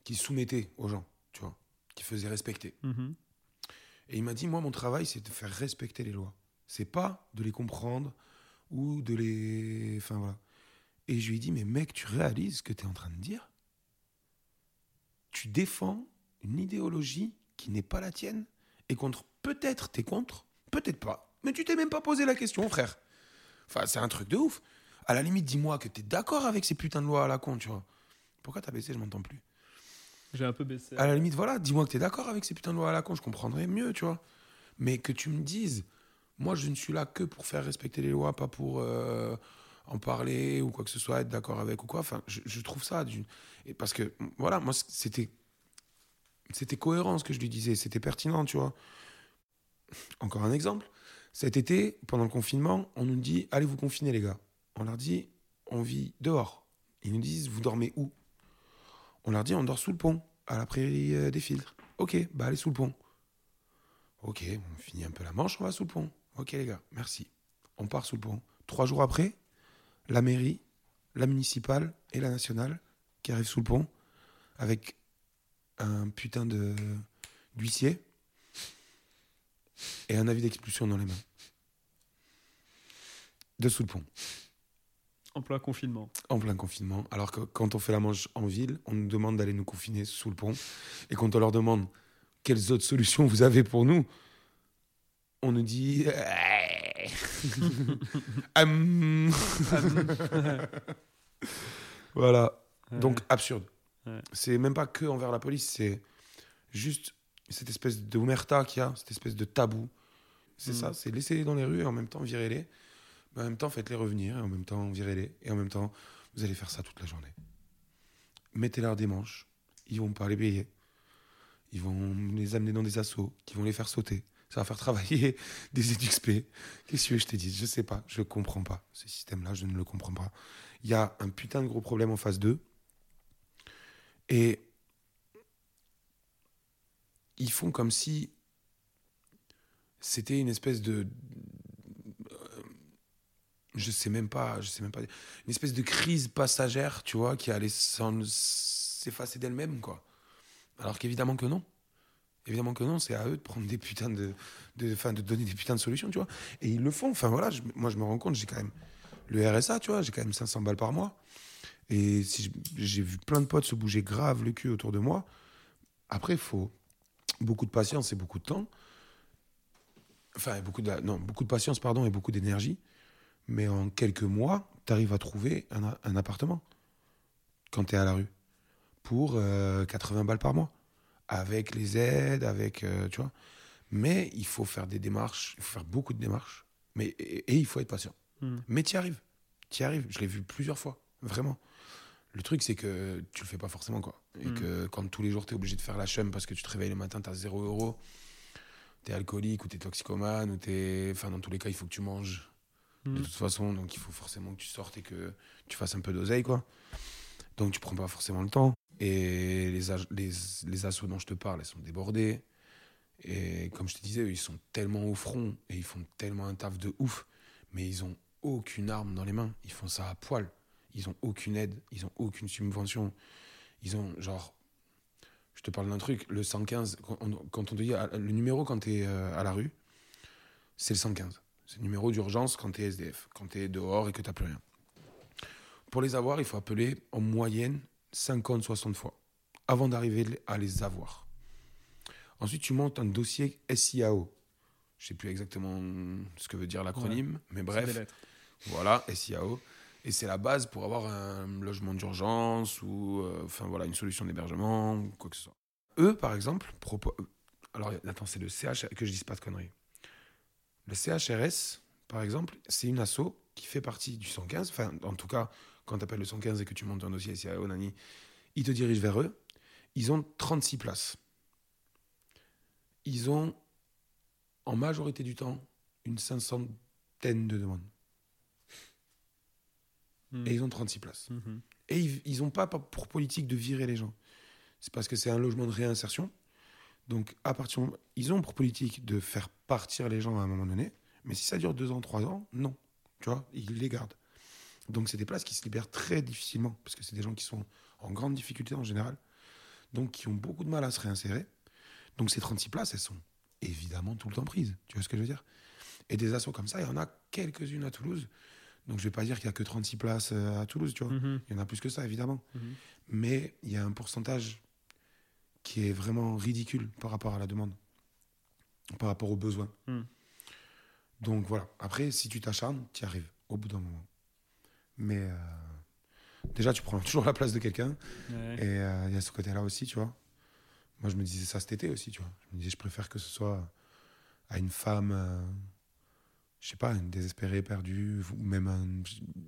qu'il soumettait aux gens, tu vois, qu'il faisait respecter. Mhm. Et il m'a dit, moi, mon travail, c'est de faire respecter les lois. C'est pas de les comprendre ou de les... Enfin, voilà. Et je lui ai dit, mais mec, tu réalises ce que tu es en train de dire? Tu défends une idéologie qui n'est pas la tienne et contre, peut-être t'es contre, peut-être pas. Mais tu t'es même pas posé la question, frère. Enfin, c'est un truc de ouf. À la limite, dis-moi que t'es d'accord avec ces putains de lois à la con, tu vois. Pourquoi t'as baissé Je m'entends plus. J'ai un peu baissé. À la limite, voilà, dis-moi que tu es d'accord avec ces putains de lois à la con, je comprendrais mieux, tu vois. Mais que tu me dises, moi, je ne suis là que pour faire respecter les lois, pas pour euh, en parler ou quoi que ce soit, être d'accord avec ou quoi. Enfin, je, je trouve ça. Et parce que, voilà, moi, c'était. C'était cohérent ce que je lui disais, c'était pertinent, tu vois. Encore un exemple. Cet été, pendant le confinement, on nous dit allez vous confiner, les gars. On leur dit on vit dehors. Ils nous disent vous dormez où? On leur dit on dort sous le pont, à la prairie euh, des filtres. Ok, bah allez sous le pont. Ok, on finit un peu la manche, on va sous le pont. Ok les gars, merci. On part sous le pont. Trois jours après, la mairie, la municipale et la nationale qui arrivent sous le pont avec un putain de d'huissier et un avis d'expulsion dans les mains. De sous le pont. En plein confinement. En plein confinement. Alors que quand on fait la manche en ville, on nous demande d'aller nous confiner sous le pont. Et quand on leur demande quelles autres solutions vous avez pour nous, on nous dit. Hum. voilà. Donc absurde. Ouais. C'est même pas que envers la police, c'est juste cette espèce de omerta qu'il y a, cette espèce de tabou. C'est Mhm. ça, c'est laisser-les dans les rues et en même temps virez-les. Mais en même temps, faites-les revenir et en même temps, virez-les. Et en même temps, vous allez faire ça toute la journée. Mettez-leur des manches. Ils vont pas les payer. Ils vont les amener dans des assauts qui vont les faire sauter. Ça va faire travailler des EduxP. Qu'est-ce que je t'ai dit Je sais pas. Je comprends pas. Ce système-là, je ne le comprends pas. Il y a un putain de gros problème en phase 2. Et ils font comme si c'était une espèce de. euh, Je sais même pas, je sais même pas. Une espèce de crise passagère, tu vois, qui allait s'effacer d'elle-même, quoi. Alors qu'évidemment que non. Évidemment que non, c'est à eux de prendre des putains de. de enfin, de donner des putains de solutions, tu vois. Et ils le font. Enfin, voilà, moi, je me rends compte, j'ai quand même le RSA, tu vois, j'ai quand même 500 balles par mois. Et j'ai vu plein de potes se bouger grave le cul autour de moi. Après, faut beaucoup de patience et beaucoup de temps. Enfin, beaucoup de, non, beaucoup de patience, pardon, et beaucoup d'énergie. Mais en quelques mois, tu arrives à trouver un, un appartement quand tu es à la rue pour euh, 80 balles par mois. Avec les aides, avec. euh, tu vois. Mais il faut faire des démarches, il faut faire beaucoup de démarches. Mais, et, et il faut être patient. Hmm. Mais tu y arrives. Tu y arrives. Je l'ai vu plusieurs fois. Vraiment. Le truc, c'est que tu le fais pas forcément, quoi. Et Mm. que quand tous les jours, tu es obligé de faire la chum parce que tu te réveilles le matin, tu as 0 euros, tu es alcoolique ou tu es toxicomane, ou tu Enfin, dans tous les cas, il faut que tu manges de Hmm. toute façon. Donc, il faut forcément que tu sortes et que tu fasses un peu d'oseille, quoi. Donc, tu prends pas forcément le temps. Et les, les, les assos dont je te parle, elles sont débordées. Et comme je te disais, ils sont tellement au front et ils font tellement un taf de ouf, mais ils ont aucune arme dans les mains. Ils font ça à poil. Ils ont aucune aide, ils ont aucune subvention. Ils ont genre. Je te parle d'un truc, le 115, quand on, te dit ah, le numéro quand tu es à la rue, c'est le 115. C'est le numéro d'urgence quand tu es SDF, quand tu es dehors et que tu plus rien. Pour les avoir, il faut appeler en moyenne 50-60 fois avant d'arriver à les avoir. Ensuite, tu montes un dossier SIAO. Je sais plus exactement ce que veut dire l'acronyme, mais bref, voilà, SIAO. Et c'est la base pour avoir un logement d'urgence ou euh, voilà une solution d'hébergement ou quoi que ce soit. Eux, par exemple, propo- alors attends, c'est le CH que je dise pas de conneries. Le CHRS, par exemple, c'est une asso qui fait partie du 115. Enfin, en tout cas, quand tu appelles le 115 et que tu montes un dossier SIAO, nani, ils te dirigent vers eux. Ils ont 36 places. Ils ont, en majorité du temps, une cinquantaine de demandes. Hmm. Et ils ont 36 places. Mhm. Et ils n'ont pas pour politique de virer les gens. C'est parce que c'est un logement de réinsertion. Donc, à partir ils ont pour politique de faire partir les gens à un moment donné. Mais si ça dure deux ans, trois ans, non. Tu vois, ils les gardent. Donc, c'est des places qui se libèrent très difficilement. Parce que c'est des gens qui sont en grande difficulté en général. Donc, qui ont beaucoup de mal à se réinsérer. Donc, ces 36 places, elles sont évidemment tout le temps prises. Tu vois ce que je veux dire? Et des assos comme ça, il y en a quelques-unes à Toulouse. Donc, je vais pas dire qu'il y a que 36 places euh, à Toulouse, tu vois. Mhm. Il y en a plus que ça, évidemment. Mhm. Mais il y a un pourcentage qui est vraiment ridicule par rapport à la demande, par rapport aux besoins. Mm. Donc voilà. Après, si tu t'acharnes, tu y arrives au bout d'un moment. Mais euh, déjà, tu prends toujours la place de quelqu'un. Ouais. Et euh, il y a ce côté-là aussi, tu vois. Moi, je me disais ça cet été aussi, tu vois. Je me disais, je préfère que ce soit à une femme, euh, je sais pas, une désespérée, perdue, ou même un-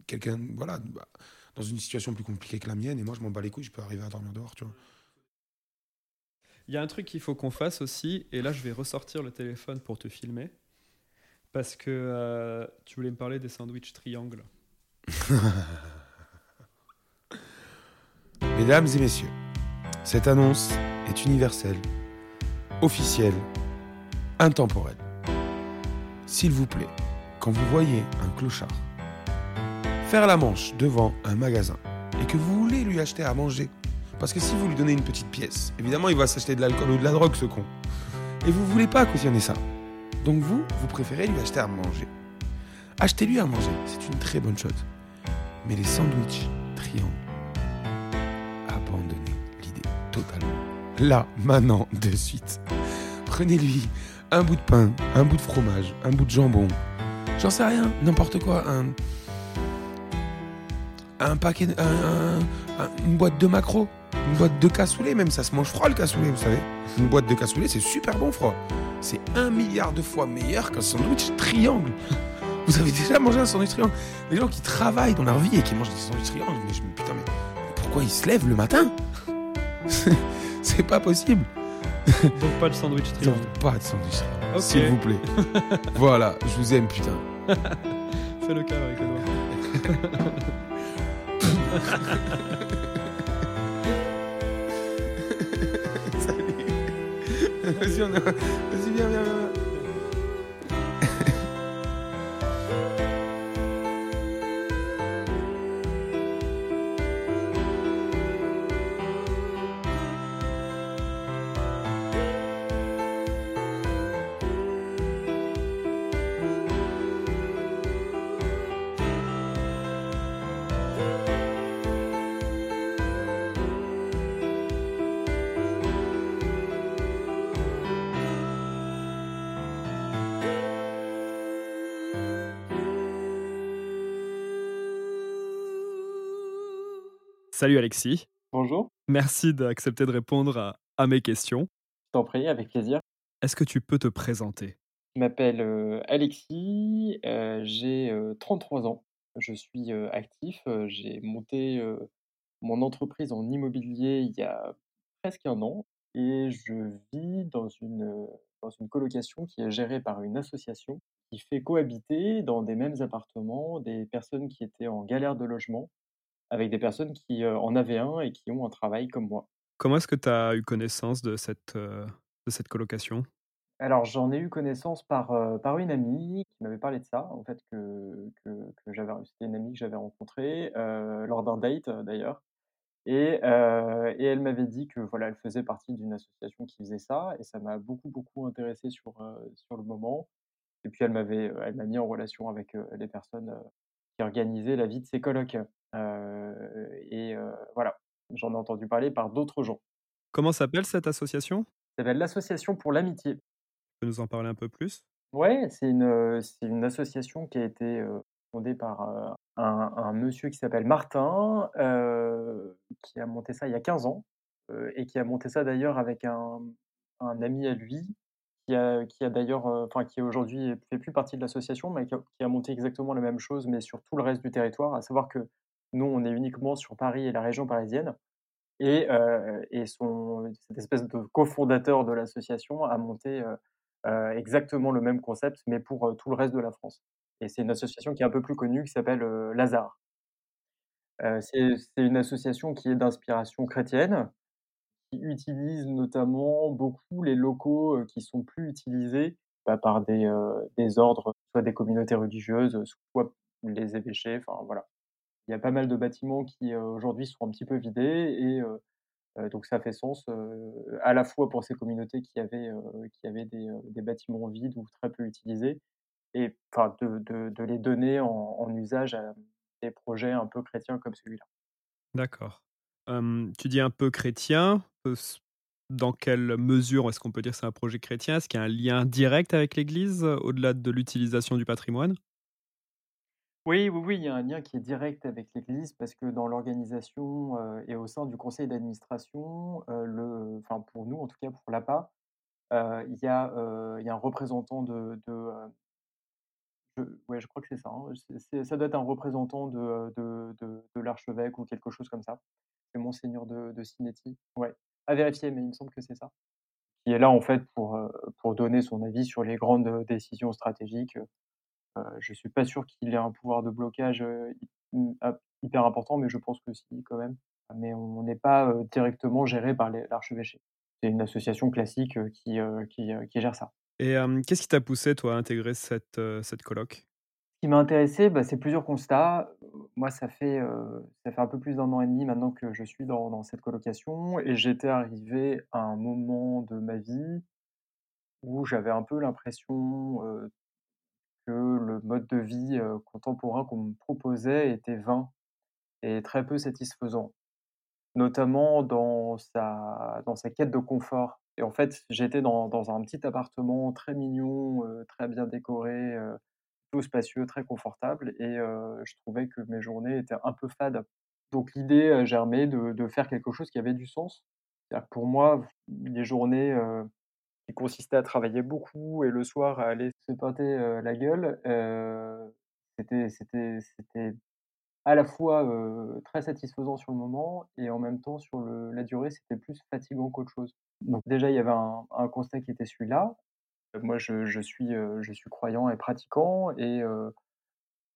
quelqu'un, voilà, bah, dans une situation plus compliquée que la mienne. Et moi, je m'en bats les couilles, je peux arriver à dormir dehors, tu vois. Il y a un truc qu'il faut qu'on fasse aussi, et là je vais ressortir le téléphone pour te filmer, parce que euh, tu voulais me parler des sandwichs triangles. Mesdames et messieurs, cette annonce est universelle, officielle, intemporelle. S'il vous plaît, quand vous voyez un clochard faire la manche devant un magasin et que vous voulez lui acheter à manger, parce que si vous lui donnez une petite pièce, évidemment il va s'acheter de l'alcool ou de la drogue ce con, et vous voulez pas cautionner ça. Donc vous, vous préférez lui acheter à manger. Achetez-lui à manger, c'est une très bonne chose. Mais les sandwichs triangles, abandonnez l'idée totalement. Là, maintenant, de suite. Prenez-lui un bout de pain, un bout de fromage, un bout de jambon. J'en sais rien, n'importe quoi. Un, paquet, un- une boîte de macro, une boîte de cassoulet, même ça se mange froid le cassoulet, vous savez. Une boîte de cassoulet, c'est super bon froid. C'est un milliard de fois meilleur qu'un sandwich triangle. Vous avez déjà mangé un sandwich triangle? Les gens qui travaillent dans leur vie et qui mangent des sandwichs triangles, mais je me putain, mais pourquoi ils se lèvent le matin? C'est pas possible. Donc pas de sandwich triangle. Donc, pas de sandwich triangle, Ok. s'il vous plaît. voilà, je vous aime, putain. Fais le cas avec les doigts. Salut. Vas-y, on a- Vas-y, viens, viens, viens. Salut Alexis, Bonjour, merci d'accepter de répondre à, à mes questions. je t'en prie, avec plaisir. Est-ce que tu peux te présenter? Je m'appelle, heu, Alexis, heu, j'ai, heu, 33 ans. Je suis, actif, j'ai monté, mon entreprise en immobilier il y a presque un an et je vis dans une, dans une colocation qui est gérée par une association qui fait cohabiter dans des mêmes appartements des personnes qui étaient en galère de logement avec des personnes qui, en avaient un et qui ont un travail comme moi. Comment est-ce que tu as eu connaissance de cette, de cette colocation? Alors, j'en ai eu connaissance par, par une amie qui m'avait parlé de ça, en fait, que que que j'avais c'était une amie que j'avais rencontrée, lors d'un date, d'ailleurs et et elle m'avait dit que, voilà, elle faisait partie d'une association qui faisait ça et ça m'a beaucoup, beaucoup intéressé sur, sur le moment et puis elle m'avait, elle m'a mis en relation avec, les personnes, qui organisaient la vie de ces colocs, heu et heu, voilà, j'en ai entendu parler par d'autres gens. Comment s'appelle cette association? Tu Ça s'appelle l'Association pour l'amitié. peux nous en parler un peu plus? Ouais, c'est une, c'est une association qui a été, fondée par, un un monsieur qui s'appelle Martin, qui a monté ça il y a 15 ans, et qui a monté ça d'ailleurs avec un un ami à lui qui a qui a d'ailleurs, heu, enfin qui aujourd'hui fait plus partie de l'association, mais qui a monté exactement la même chose, mais sur tout le reste du territoire. À savoir que nous, on est uniquement sur Paris et la région parisienne et heu et son cette espèce de cofondateur de l'association a monté, heu, exactement le même concept, mais pour, tout le reste de la France et c'est une association qui est un peu plus connue, qui s'appelle, Lazare. C'est une association qui est d'inspiration chrétienne, qui utilise notamment beaucoup les locaux, qui sont plus utilisés, bah, par des, des ordres, soit des communautés religieuses, soit les évêchés, enfin voilà. Il y a pas mal de bâtiments qui, aujourd'hui sont un petit peu vidés et donc ça fait sens, à la fois pour ces communautés qui avaient, qui avaient des, des bâtiments vides ou très peu utilisés et enfin de de les donner en usage à des projets un peu chrétiens comme celui-là. D'accord. Tu dis un peu chrétien, dans quelle mesure est-ce qu'on peut dire que c'est un projet chrétien? Est-ce qu'il y a un lien direct avec l'Église, heu, au-delà de l'utilisation du patrimoine? Oui, oui, oui, il y a un lien qui est direct avec l'Église parce que dans l'organisation, heu et au sein du conseil d'administration, heu, le enfin pour nous en tout cas pour l'APA, il y a, il y a un représentant de de, Je ouais, je crois que c'est ça, hein. Ça doit être un représentant de, de de l'archevêque ou quelque chose comme ça. C'est monseigneur de Sinetti. Ouais, à vérifier, mais il me semble que c'est ça. Qui est là, en fait, pour, heu, pour donner son avis sur les grandes, décisions stratégiques, heu. je suis pas sûr qu'il ait un pouvoir de blocage, hyper important, mais je pense que si, quand même. Mais on n'est pas, directement géré par l'archevêché. C'est une association classique, qui, heu, qui, gère ça. Et qu'est-ce qui t'a poussé, toi, à intégrer cette, cette coloc? qui m'a intéressé, bah, c'est plusieurs constats. Moi, ça fait, ça fait un peu plus d'un an et demi maintenant que je suis dans dans cette colocation et j'étais arrivé à un moment de ma vie où j'avais un peu l'impression, que le mode de vie, contemporain qu'on me proposait était vain et très peu satisfaisant, notamment dans sa dans sa quête de confort et en fait, j'étais dans dans un petit appartement très mignon, très bien décoré, spacieux, très confortable et je trouvais que mes journées étaient un peu fades. Donc l'idée germé de faire quelque chose qui avait du sens. Pour moi, les journées, qui consistaient à travailler beaucoup et le soir à aller se heu, la gueule, c'était c'était à la fois, très satisfaisant sur le moment et en même temps sur la durée, c'était plus fatigant qu'autre chose. Donc déjà, il y avait un un constat qui était celui-là. Moi, je je suis, heu, je suis croyant et pratiquant et heu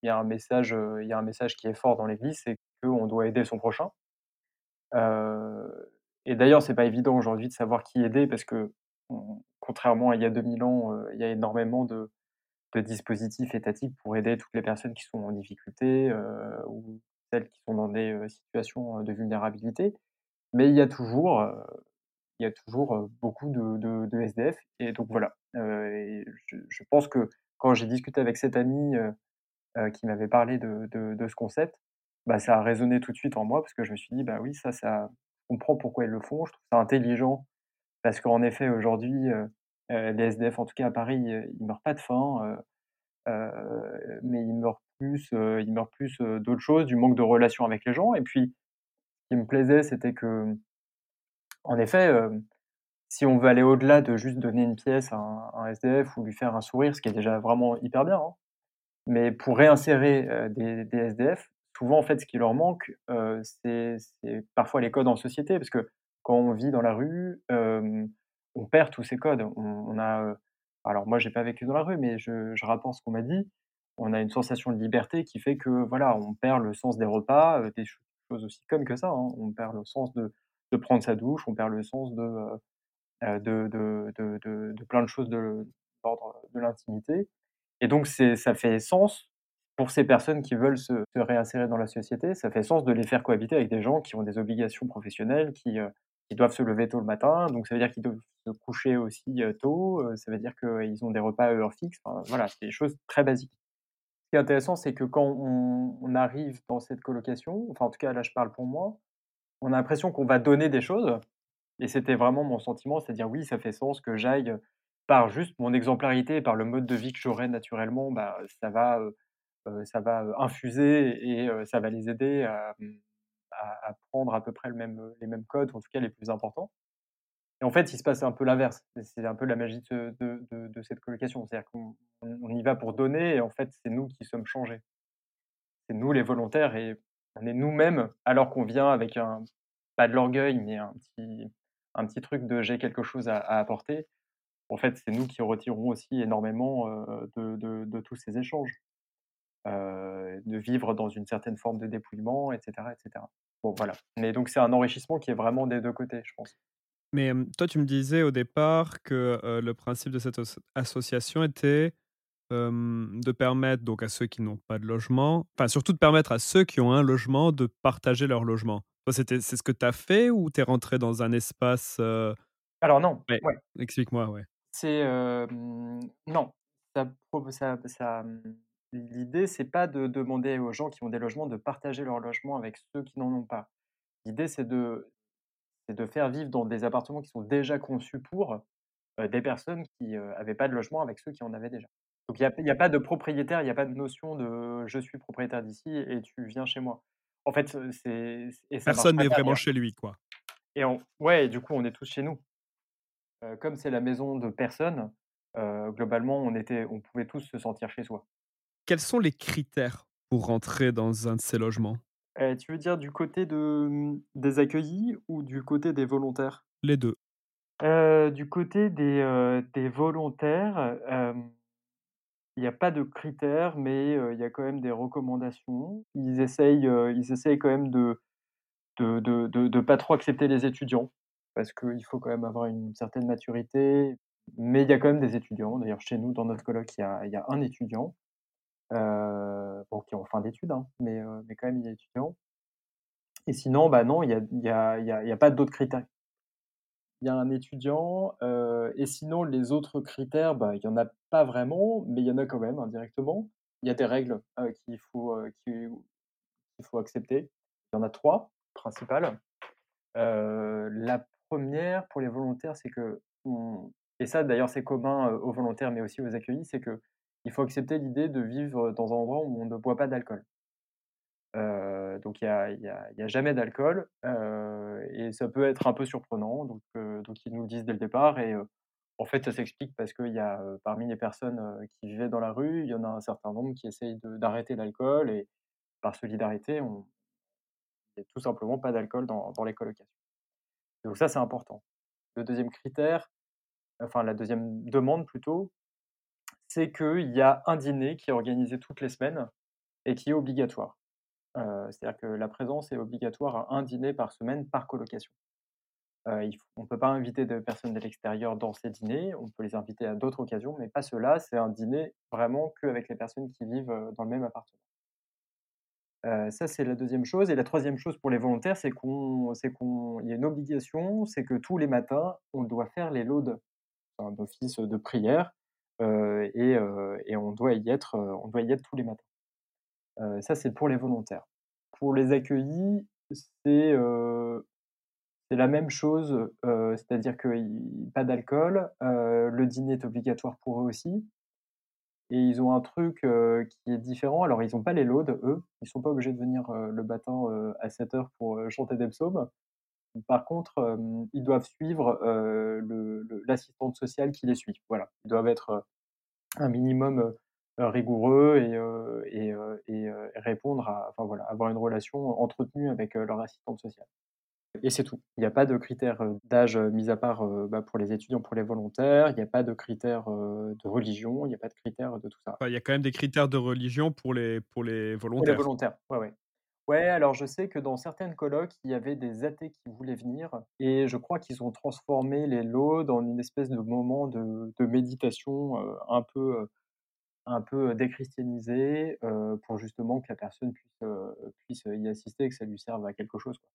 il y a un message, heu, il y a un message qui est fort dans l'Église, c'est qu'on doit aider son prochain. Et d'ailleurs, c'est pas évident aujourd'hui de savoir qui aider parce que, on contrairement à il y a 2000 ans, il y a énormément de de dispositifs étatiques pour aider toutes les personnes qui sont en difficulté, heu, ou celles qui sont dans des, situations, de vulnérabilité. Mais il y a toujours, il y a toujours, beaucoup de SDF et donc voilà, je pense que quand j'ai discuté avec heu heu, qui m'avait parlé de de ce concept, bah, ça a résonné tout de suite en moi parce que je me suis dit: «Bah, oui, ça ça je comprends pourquoi ils le font». Je trouve ça intelligent parce qu'en effet aujourd'hui, les SDF, en tout cas à Paris, ils meurent pas de faim, mais ils meurent plus, ils meurent plus, d'autres choses, du manque de relations avec les gens et puis, ce qui me plaisait, c'était que, en effet, si on veut aller au-delà de juste donner une pièce à un SDF ou lui faire un sourire, ce qui est déjà vraiment hyper bien, hein, mais pour réinsérer, des des SDF, souvent, en fait, ce qui leur manque, c'est c'est parfois les codes en société parce que quand on vit dans la rue, on perd tous ces codes. On a, alors moi, j'ai pas vécu dans la rue, mais je je rapporte ce qu'on m'a dit. On a une sensation de liberté qui fait que, voilà, on perd le sens des repas, des choses aussi connes que ça, hein. On perd le sens de de prendre sa douche, on perd le sens de, de de de de de plein de choses de l'ordre de l'intimité. Et donc ça fait sens pour ces personnes qui veulent se réinsérer dans la société, ça fait sens de les faire cohabiter avec des gens qui ont des obligations professionnelles, qui, qui doivent se lever tôt le matin, donc ça veut dire qu'ils doivent se coucher aussi, tôt, ça veut dire qu'ils ont des repas à heure fixe, voilà, c'est des choses très basiques. Ce qui est intéressant, c'est que quand on on arrive dans cette colocation, enfin en tout cas là je parle pour moi, on a l'impression qu'on va donner des choses et c'était vraiment mon sentiment, c'est-à-dire oui, ça fait sens que j'aille, par juste mon exemplarité, par le mode de vie que j'aurais naturellement, bah, ça va, ça va, infuser et ça va les aider à, mmh, à, à, prendre à peu près le même, les mêmes codes, en tout cas les plus importants. Et en fait, il se passe un peu l'inverse. C'est un peu la magie de, de cette colocation. C'est-à-dire qu'on on y va pour donner et en fait, c'est nous qui sommes changés. C'est nous les volontaires et on est nous-mêmes alors qu'on vient avec un, pas de l'orgueil, mais un petit, truc de j'ai quelque chose à, apporter. En fait, c'est nous qui retirons aussi énormément de, de, tous ces échanges. Euh, de vivre dans une certaine forme de dépouillement, etc. etc. Bon, voilà. Mais donc, c'est un enrichissement qui est vraiment des deux côtés, je pense. Mais toi, tu me disais au départ que le principe de cette association était de permettre donc à ceux qui n'ont pas de logement, enfin surtout de permettre à ceux qui ont un logement de partager leur logement. C'est ce que tu as fait ou tu es rentré dans un espace Alors non. Ouais. Explique-moi, ouais. C'est non. Ça, ça, ça, L'idée, c'est pas de demander aux gens qui ont des logements de partager leur logement avec ceux qui n'en ont pas. L'idée, c'est de, de faire vivre dans des appartements qui sont déjà conçus pour des personnes qui n'avaient pas de logement avec ceux qui en avaient déjà. Donc il n'y a, a, pas de propriétaire, il n'y a pas de notion de je suis propriétaire d'ici et tu viens chez moi. En fait, c'est. Personne n'est vraiment chez lui, quoi. Et on, ouais, du coup, on est tous chez nous. comme c'est la maison de personne, globalement, on, était, on pouvait tous se sentir chez soi quels sont les critères pour rentrer dans un de ces logements? Eh, Tu veux dire du côté de, mmh, des accueillis ou du côté des volontaires? Les deux. du côté des, des volontaires, il n'y a pas de critères, mais il y a quand même des recommandations. Ils essayent, ils essayent quand même de de, de, de, pas trop accepter les étudiants, parce qu'il faut quand même avoir une certaine maturité. Mais il y a quand même des étudiants. D'ailleurs, chez nous, dans notre colloque, il y a, y a un étudiant. Bon, qui ont fin d'études, hein, mais, mais quand même, il est étudiant. Et sinon, bah non, il n'y a, a, a pas d'autres critères. Il y a un étudiant, euh, et sinon, les autres critères, bah, il n'y en a pas vraiment, mais il y en a quand même indirectement. Il y a des règles qu'il faut, qu'il faut accepter. Il y en a trois principales. la première, pour les volontaires, c'est que, et ça d'ailleurs c'est commun aux volontaires, mais aussi aux accueillis, c'est que il faut accepter l'idée de vivre dans un endroit où on ne boit pas d'alcool. Donc il n'y a, y a, jamais d'alcool et ça peut être un peu surprenant. Donc, donc ils nous le disent dès le départ et en fait ça s'explique parce qu'il y a parmi les personnes qui vivaient dans la rue, il y en a un certain nombre qui essayent d'arrêter l'alcool et par solidarité, on... n'y a tout simplement pas d'alcool dans, dans les colocations. Donc ça c'est important. Le deuxième critère, enfin la deuxième demande plutôt, c'est qu'il y a un dîner qui est organisé toutes les semaines et qui est obligatoire. Euh, c'est-à-dire que la présence est obligatoire à un dîner par semaine par colocation. Euh, on ne peut pas inviter de personnes de l'extérieur dans ces dîners, on peut les inviter à d'autres occasions, mais pas cela, c'est un dîner vraiment qu'avec les personnes qui vivent euh, dans le même appartement. ça, c'est la deuxième chose. Et la troisième chose pour les volontaires, c'est qu'on, y a une obligation, c'est que tous les matins, on doit faire les laudes, un office de prière, et, on, doit on doit y être tous les matins. Ça, c'est pour les volontaires. Pour les accueillis, c'est la même chose, c'est-à-dire que pas d'alcool, le dîner est obligatoire pour eux aussi. et ils ont un truc, qui est différent. Alors ils ont pas les laudes, eux, ils sont pas obligés de venir, le matin, à 7:00 pour, heu, chanter des psaumes. Par contre, ils doivent suivre, l'assistante sociale qui les suit. Voilà, ils doivent être, un minimum, rigoureux et heu et heu et répondre à enfin voilà, avoir une relation entretenue avec, leur assistante sociale et c'est tout. Il y a pas de critères, d'âge, mis à part, bah, pour les étudiants, pour les volontaires. Il y a pas de critères, de religion. Il y a pas de critères de tout ça. Il y a quand même des critères de religion pour les pour les Pour les volontaires? volontaires, ouais, ouais. Ouais, alors je sais que dans certaines colocs, il y avait des athées qui voulaient venir et je crois qu'ils ont transformé les laudes en une espèce de moment de de méditation, un peu, un peu, déchristianisé, pour justement que la personne puisse, puisse y assister et que ça lui serve à quelque chose, quoi.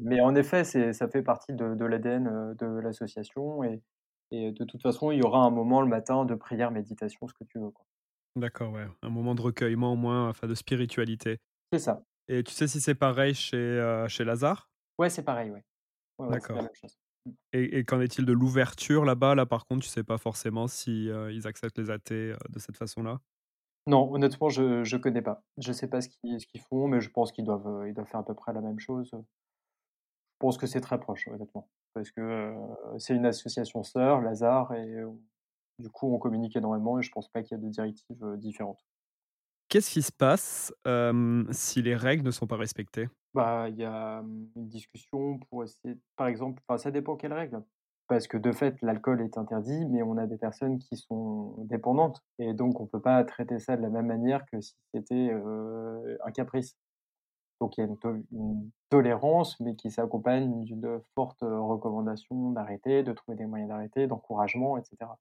Mais en effet, c'est ça fait partie de de l'ADN, de l'association et et de toute façon, il y aura un moment le matin de prière, méditation, ce que tu veux. D'accord, ouais, un moment de recueillement au moins, enfin de spiritualité C'est ça. et tu sais si c'est pareil chez, chez Lazare? Ouais, c'est pareil, ouais. Ouais, D'accord. Et et qu'en est-il de l'ouverture là-bas? Là, par contre, tu sais pas forcément si, ils acceptent les athées, heu, de cette façon-là? Non, honnêtement, je je connais pas. Je sais pas ce qu'ils qu'ils font, mais je pense qu'ils doivent, heu, ils doivent faire à peu près la même chose. Je pense que c'est très proche, honnêtement, parce que, c'est une association sœur, Lazare et du coup, on communique énormément et je pense pas qu'il y a de directives, différentes. Qu'est-ce qui se passe, si les règles ne sont pas respectées? Bah, il y a, mmh, une discussion pour essayer par exemple enfin, ça dépend quelles règles. Parce que de fait, l'alcool est interdit, mais on a des personnes qui sont dépendantes et donc on peut pas traiter ça de la même manière que si c'était, un caprice. Donc il y a une to une tolérance, mais qui s'accompagne d'une forte, recommandation d'arrêter, de trouver des moyens d'arrêter, d'encouragement et cetera.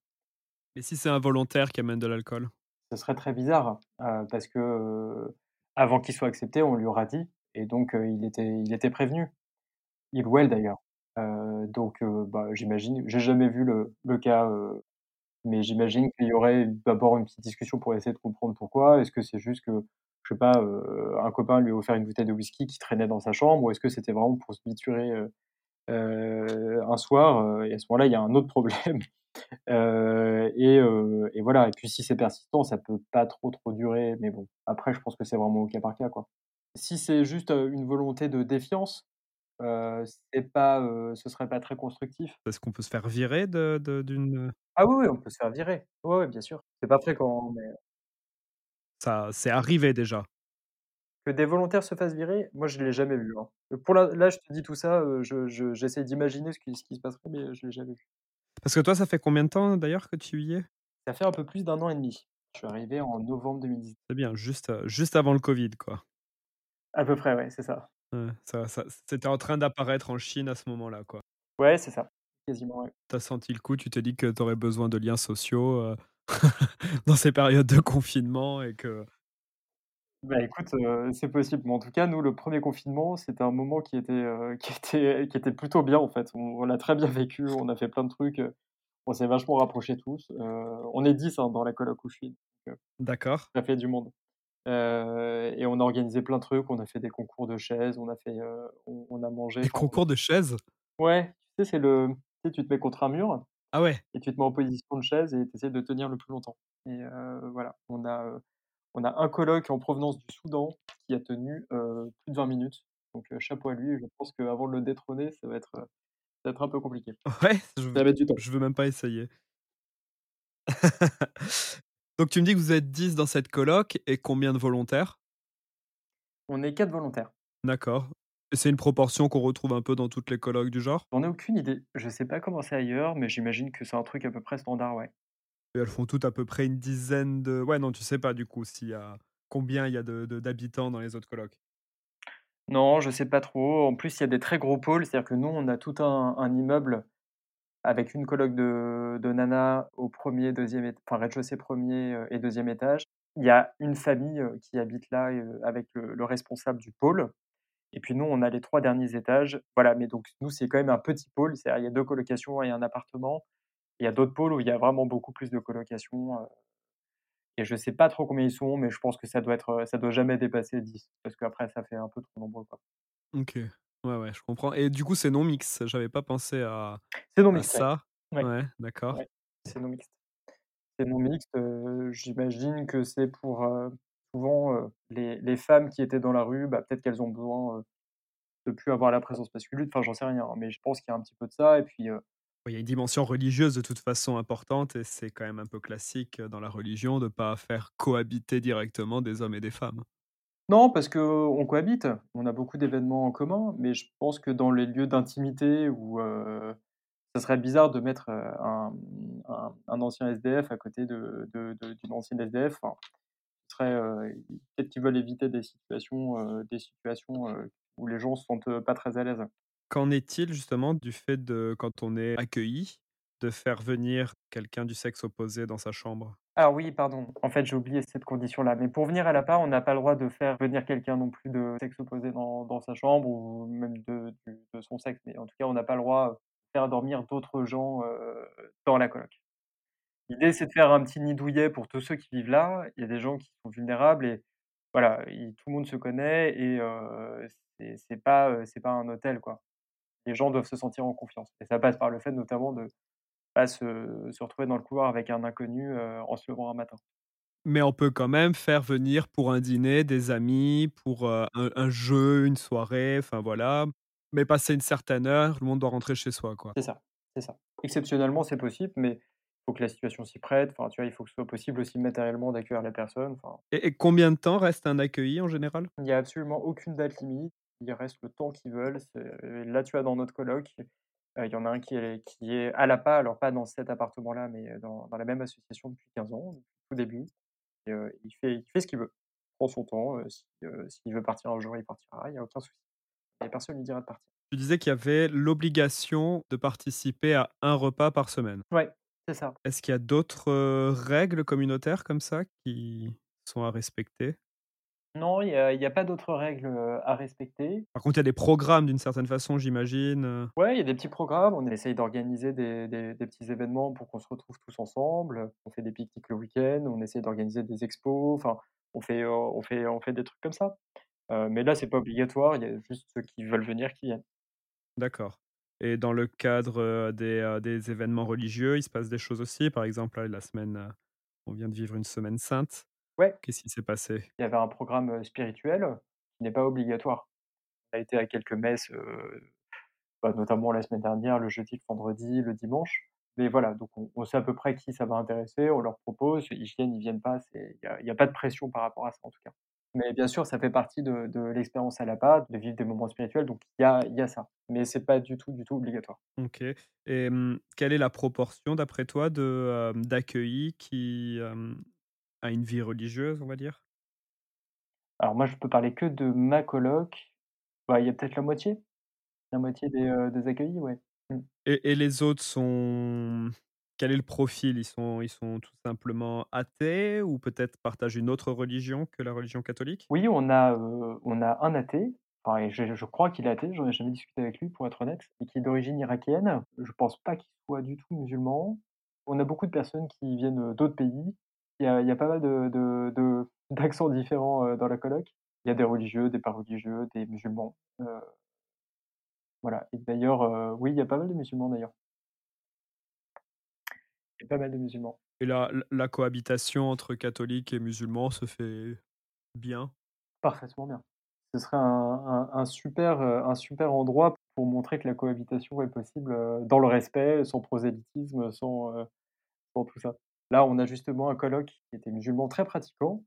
Et si c'est un volontaire qui amène de l'alcool? Ce serait très bizarre, parce que, avant qu'il soit accepté, on lui aura dit et donc il était il était prévenu. Il ou elle d'ailleurs, donc bah, j'imagine j'ai jamais vu le cas, mais j'imagine qu'il y aurait d'abord une petite discussion pour essayer de comprendre pourquoi. Est-ce que c'est juste que, je sais pas, un copain lui a offert une bouteille de whisky qui traînait dans sa chambre? Ou est-ce que c'était vraiment pour se biturer, un soir, et à ce moment-là, il y a un autre problème, et et voilà et puis si c'est persistant, ça peut pas trop, trop durer mais bon, après je pense que c'est vraiment au cas par cas, quoi. Si c'est juste, une volonté de défiance, c'est pas, ce serait pas très constructif. Est-ce qu'on peut se faire virer de de d'une, Ah oui, oui, on peut se faire virer. Ouais, bien sûr. C'est pas fréquent, mais Ça c'est arrivé déjà? Que des volontaires se fassent virer? Moi, je l'ai jamais vu, hein. Pour la là, je te dis tout ça, heu, je je j'essaie d'imaginer ce qui ce qui se passerait, mais je l'ai jamais vu. Parce que toi, ça fait combien de temps d'ailleurs que tu y es? Ça fait un peu plus d'1 an et demi. Je suis arrivé en novembre 2010. C'est bien, juste, juste avant le covid, quoi. À peu près, ouais, c'est ça. Ouais, ça ça c'était en train d'apparaître en Chine à ce moment-là, quoi. Ouais, c'est ça. Quasiment, ouais. Tu as senti le coup, tu t'es dit que tu aurais besoin de liens sociaux, heu, dans ces périodes de confinement et que Bah, écoute, heu, c'est possible, mais en tout cas, nous, le 1er confinement, c'était un moment qui était, heu, qui était qui était plutôt bien, en fait. On on l'a très bien vécu, on a fait plein de trucs, on s'est vachement rapprochés tous, on est 10, hein, dans la coloc où je suis, D'accord. ça fait du monde, heu et on a organisé plein de trucs, on a fait des concours de chaises, on a fait, heu, on on a mangé, Des concours de chaises? Ouais, tu sais, c'est le tu sais, tu te mets contre un mur Ah ouais? et tu te mets en position de chaise et tu essaies de tenir le plus longtemps et heu, voilà, on a, on a un coloc en provenance du Soudan qui a tenu, plus de 20 minutes, donc chapeau à lui je pense qu'avant de le détrôner, ça va être, ça va être un peu compliqué. Ouais, je Ça v va mettre du temps. je veux même pas essayer. Donc tu me dis que vous êtes 10 dans cette coloc et combien de volontaires? On est 4 volontaires. D'accord c'est une proportion qu'on retrouve un peu dans toutes les colocs du genre? J'en ai aucune idée. Je sais pas comment c'est ailleurs, mais j'imagine que c'est un truc à peu près standard, ouais. Et elles font toutes à peu près une dizaine de ouais, non, tu sais pas du coup s'il y a combien il y a d'habitants dans les autres colocs? Non, je sais pas trop. En plus, il y a des très gros pôles, c'est-à-dire que nous, on a tout un un immeuble avec une coloc de nanas au 1er, 2e ét enfin, rez-de-chaussée 1er, heu et 2e étage. Il y a une famille, heu, qui habite là heu, avec le le responsable du pôle et puis nous, on a les 3 derniers étages. Voilà, mais donc nous, c'est quand même un petit pôle, il y a 2 colocations et 1 appartement. Il y a d'autres pôles où il y a vraiment beaucoup plus de colocations, et je sais pas trop combien ils sont, mais je pense que ça doit être, ça doit jamais dépasser 10 parce qu'après ça fait un peu trop nombreux. OK. Ouais, ouais, je comprends et du coup, c'est non mixte? J'avais pas pensé à C'est non mixte, ça. Ouais. Ouais, d'accord. Ouais, c'est non mixte. C'est non mixte, j'imagine que c'est pour, souvent, les les femmes qui étaient dans la rue, bah, peut-être qu'elles ont besoin, de plus avoir la présence masculine, enfin, j'en sais rien, hein, mais je pense qu'il y a un petit peu de ça et puis, il y a une dimension religieuse de toute façon importante et c'est quand même un peu classique, dans la religion de pas faire cohabiter directement des hommes et des femmes. Non, parce qu'on cohabite, on a beaucoup d'événements en commun, mais je pense que dans les lieux d'intimité où, heu, ça serait bizarre de mettre, heu, un, ancien SDF à côté de de de d'une ancienne SDF, heu, peut-être qu'ils veulent éviter des situations, des situations, où les gens se sentent, pas très à l'aise. Qu'en est-il justement du fait de, quand on est accueilli, de faire venir quelqu'un du sexe opposé dans sa chambre? Ah oui, pardon, en fait, j'ai oublié cette condition-là, mais pour venir à l'appart, on n'a pas le droit de faire venir quelqu'un non plus de sexe opposé dans sa chambre ou même de de son sexe, mais en tout cas, on n'a pas le droit, de faire dormir d'autres gens, heu, dans la coloc. L'idée, c'est de faire un petit nid douillet pour tous ceux qui vivent là. Il y a des gens qui sont vulnérables et voilà, il tout le monde se connaît et heu, c'est pas, c'est pas un hôtel, quoi. Les gens doivent se sentir en confiance et ça passe par le fait notamment de pas se se retrouver dans le couloir avec un inconnu, heu, en se levant un matin. Mais on peut quand même faire venir pour un dîner des amis, pour, heu, un un jeu, une soirée, enfin voilà. Mais passé une certaine heure, tout le monde doit rentrer chez soi, quoi. C'est ça, c'est ça. Exceptionnellement, c'est possible, mais il faut que la situation s'y prête. Enfin, tu vois, il faut que ce soit possible aussi matériellement d'accueillir la personne. Enfin, Et et combien de temps reste un accueilli en général? il y a absolument aucune date limite. Ils restent le temps qu'ils veulent. Là, tu vois, dans notre coloc, heu, il y en a un qui est qui est à l'APA, alors pas dans cet appartement-là, mais heu, dans dans la même association depuis 15 ans, tout début et heu, il fait il fait ce qu'il veut. Il prend son temps, si, s'il veut partir un jour, il partira, il y a aucun souci. Et personne lui dira de partir. Tu disais qu'il y avait l'obligation de participer à un repas par semaine. Ouais, c'est ça. Est-ce qu'il y a d'autres, règles communautaires comme ça qui sont à respecter? Non, il y a y a pas d'autres règles, heu, à respecter. Par contre, il y a des programmes d'une certaine façon, j'imagine, heu? Ouais, il y a des petits programmes, on essaye d'organiser des des des petits événements pour qu'on se retrouve tous ensemble. On fait des pique-niques le week-end, on essaie d'organiser des expos, enfin, on fait, heu, on fait on fait des trucs comme ça. Mais là, c'est pas obligatoire, il y a juste ceux qui veulent venir qui viennent. D'accord. Et dans le cadre, des, événements religieux, il se passe des choses aussi? Par exemple, là, la semaine, on vient de vivre une semaine sainte. Ouais, Qu'est-ce qui s'est passé? il y avait un programme, spirituel qui n'est pas obligatoire. On a été à quelques messes, bah, notamment la semaine dernière, le jeudi, le vendredi, le dimanche. Mais voilà, donc on on sait à peu près qui ça va intéresser, on leur propose, ils viennent, ils viennent pas, il y a pas de pression par rapport à ça, en tout cas. Mais bien sûr, ça fait partie de de l'expérience à la base, de vivre des moments spirituels, donc il y a y a ça. Mais c'est pas du tout, du tout obligatoire. OK et quelle est la proportion d'après toi d'accueillis qui, hem, a une vie religieuse, on va dire? Alors moi, je peux parler que de ma coloc. Bah, il y a peut-être la moitié, la moitié des, des accueillis, ouais. Mmh. Et et les autres sont quel est le profil? Ils sont ils sont tout simplement athées ou peut-être partagent une autre religion que la religion catholique? Oui, on a, on a un athée, enfin et je je crois qu'il est athée, j'en ai jamais discuté avec lui pour être honnête et qui est d'origine irakienne. Je pense pas qu'il soit du tout musulman. On a beaucoup de personnes qui viennent, d'autres pays. Il y a il y a pas mal de d'accents différents, dans la coloc. Il y a des religieux, des pas religieux, des musulmans, voilà et d'ailleurs, oui, il y a pas mal de musulmans d'ailleurs. Il y a pas mal de musulmans. Et la la cohabitation entre catholiques et musulmans se fait bien? Parfaitement bien. Ce serait un un un super, un super endroit pour montrer que la cohabitation est possible, dans le respect, sans prosélytisme, sans tout ça. Là, on a justement un coloc qui était musulman très pratiquant,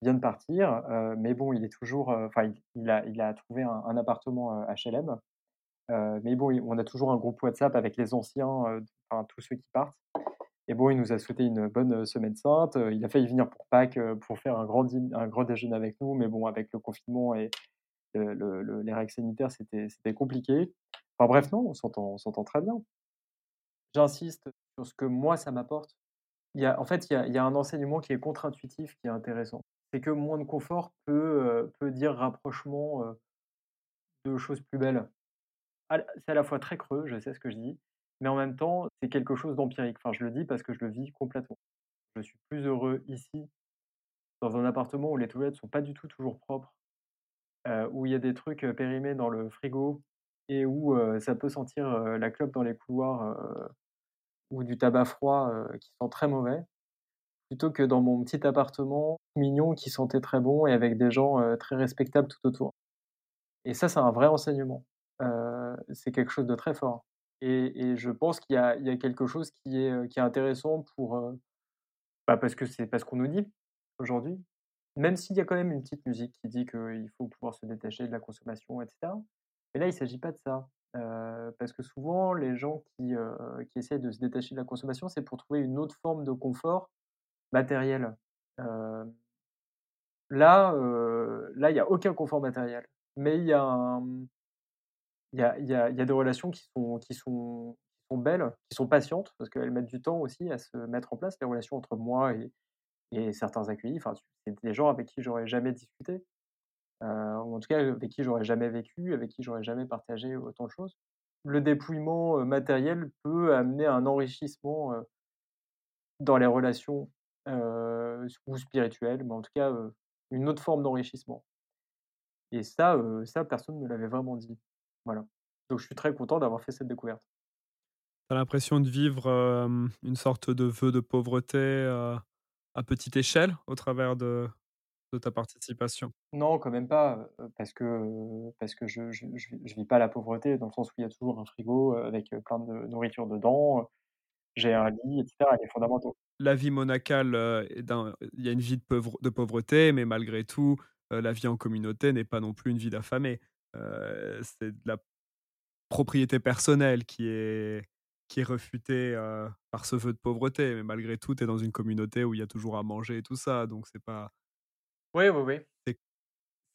qui vient de partir, heu, mais bon, il est toujours, heu, enfin, il a il a trouvé un un appartement, HLM, heu, mais bon, on a toujours un groupe WhatsApp avec les anciens, enfin, tous ceux qui partent et bon, il nous a souhaité une bonne, semaine sainte, il a failli venir pour Pâques, pour faire un grand un grand déjeuner avec nous, mais bon, avec le confinement et le le le les règles sanitaires, c'était compliqué. Enfin bref, non, on s'entend très bien. J'insiste sur ce que moi ça m'apporte. Il y a en fait, il y a un enseignement qui est contre-intuitif, qui est intéressant. C'est que moins de confort peut, peut dire rapprochement, heu, de choses plus belles. C'est à la fois très creux, je sais ce que je dis, mais en même temps, c'est quelque chose d'empirique. Enfin, je le dis parce que je le vis complètement. Je suis plus heureux ici, dans un appartement où les toilettes sont pas du tout toujours propres, heu, où il y a des trucs, périmés dans le frigo et où, ça peut sentir, la clope dans les couloirs, ou du tabac froid, heu, qui sent très mauvais. plutôt que dans mon petit appartement mignon qui sentait très bon et avec des gens, heu, très respectables tout autour. Et ça, c'est un vrai enseignement. Heu, c'est quelque chose de très fort et je pense qu'il y a quelque chose qui est, intéressant pour, bah, parce que c'est parce qu'on nous dit aujourd'hui, même s'il y a quand même une petite musique qui dit qu'il faut pouvoir se détacher de la consommation et cetera. Mais là, il s'agit pas de ça, parce que souvent les gens qui, qui essaient de se détacher de la consommation, c'est pour trouver une autre forme de confort matériel. Là, là, il y a aucun confort matériel, mais il y y a y a y a des relations qui sont qui sont sont belles, qui sont patientes parce qu'elles mettent du temps aussi à se mettre en place, les relations entre moi et et certains accueillis. Enfin, c'est des gens avec qui j'aurais jamais discuté, ou en tout cas avec qui j'aurais jamais vécu, avec qui j'aurais jamais partagé autant de choses. Le dépouillement, heu, matériel peut amener un enrichissement, heu dans les relations, ou spirituelles, mais en tout cas, une autre forme d'enrichissement et ça, ça personne ne l'avait vraiment dit. Voilà. Donc je suis très content d'avoir fait cette découverte. Tu l'impression de vivre, une sorte de vœu de pauvreté, à petite échelle au travers de de ta participation? Non, quand même pas, parce que, parce que je je vis pas la pauvreté dans le sens où il y a toujours un frigo, avec, plein de nourriture dedans, j'ai un lit et cetera, les fondamentaux. La vie monacale, il y a une vie de pauvre de pauvreté, mais malgré tout, la vie en communauté n'est pas non plus une vie d'affamé. C'est de la propriété personnelle qui est qui est réfutée, heu, par ce vœu de pauvreté, mais malgré tout, tu es dans une communauté où il y a toujours à manger et tout ça, donc c'est pas Oui, oui, oui. c'est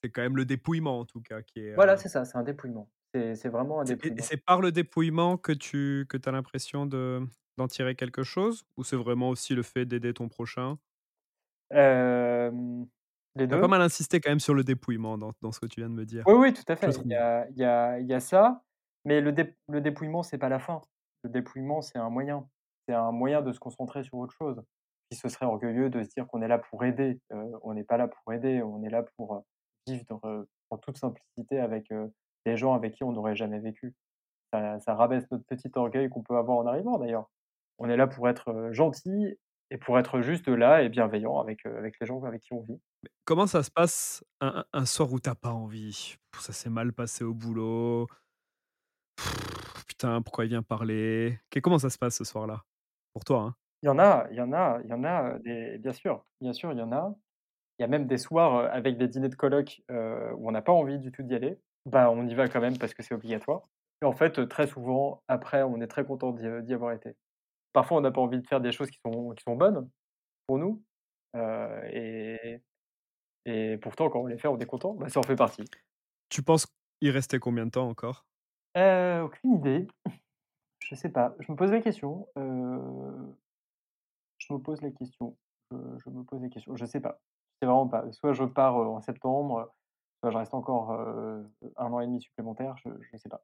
c'est quand même le dépouillement en tout cas qui est, Voilà, c'est ça, c'est un dépouillement. C'est c'est vraiment un et dépouillement. c'est par le dépouillement que tu que as l'impression de d'en tirer quelque chose? Ou c'est vraiment aussi le fait d'aider ton prochain? Hem, les Tu as pas 2. mal insisté quand même sur le dépouillement dans dans ce que tu viens de me dire, Oui, oui, tout à fait. Il y a il y a il y a ça, mais le dép le dépouillement, c'est pas la fin. Le dépouillement, c'est un moyen. C'est un moyen de se concentrer sur autre chose. Puis ce serait orgueilleux de se dire qu'on est là pour aider. Heu, on n'est pas là pour aider, on est là pour, heu, vivre, heu, en toute simplicité avec, heu, des gens avec qui on n'aurait jamais vécu. Ça rabaisse notre petit orgueil qu'on peut avoir en arrivant d'ailleurs. On est là pour être, gentil et pour être juste là et bienveillant avec, les gens avec qui on vit. Comment ça se passe un soir où tu as pas envie? Ça s'est mal passé au boulot. Putain, pourquoi il vient parler? Comment ça se passe ce soir-là? Pour toi, hein? Il y en a il y en a il y en a, des bien sûr, bien sûr, il y en a. Il y a même des soirs, avec des dîners de coloc, heu, où on n'a pas envie du tout d'y aller. Bah, on y va quand même parce que c'est obligatoire et en fait, très souvent, après, on est très content d'y, avoir été. Parfois, on n'a pas envie de faire des choses qui sont qui sont bonnes pour nous, et et pourtant, quand on les fait, on est content. Bah, ça en fait partie. Tu penses il restait combien de temps encore? Heu, aucune idée. Je sais pas. Je me pose la question, je me pose la question. Je me pose la question. Je sais pas. Je sais vraiment pas. Soit je pars, en septembre, soit je reste encore, 1 an et demi supplémentaire, je je sais pas.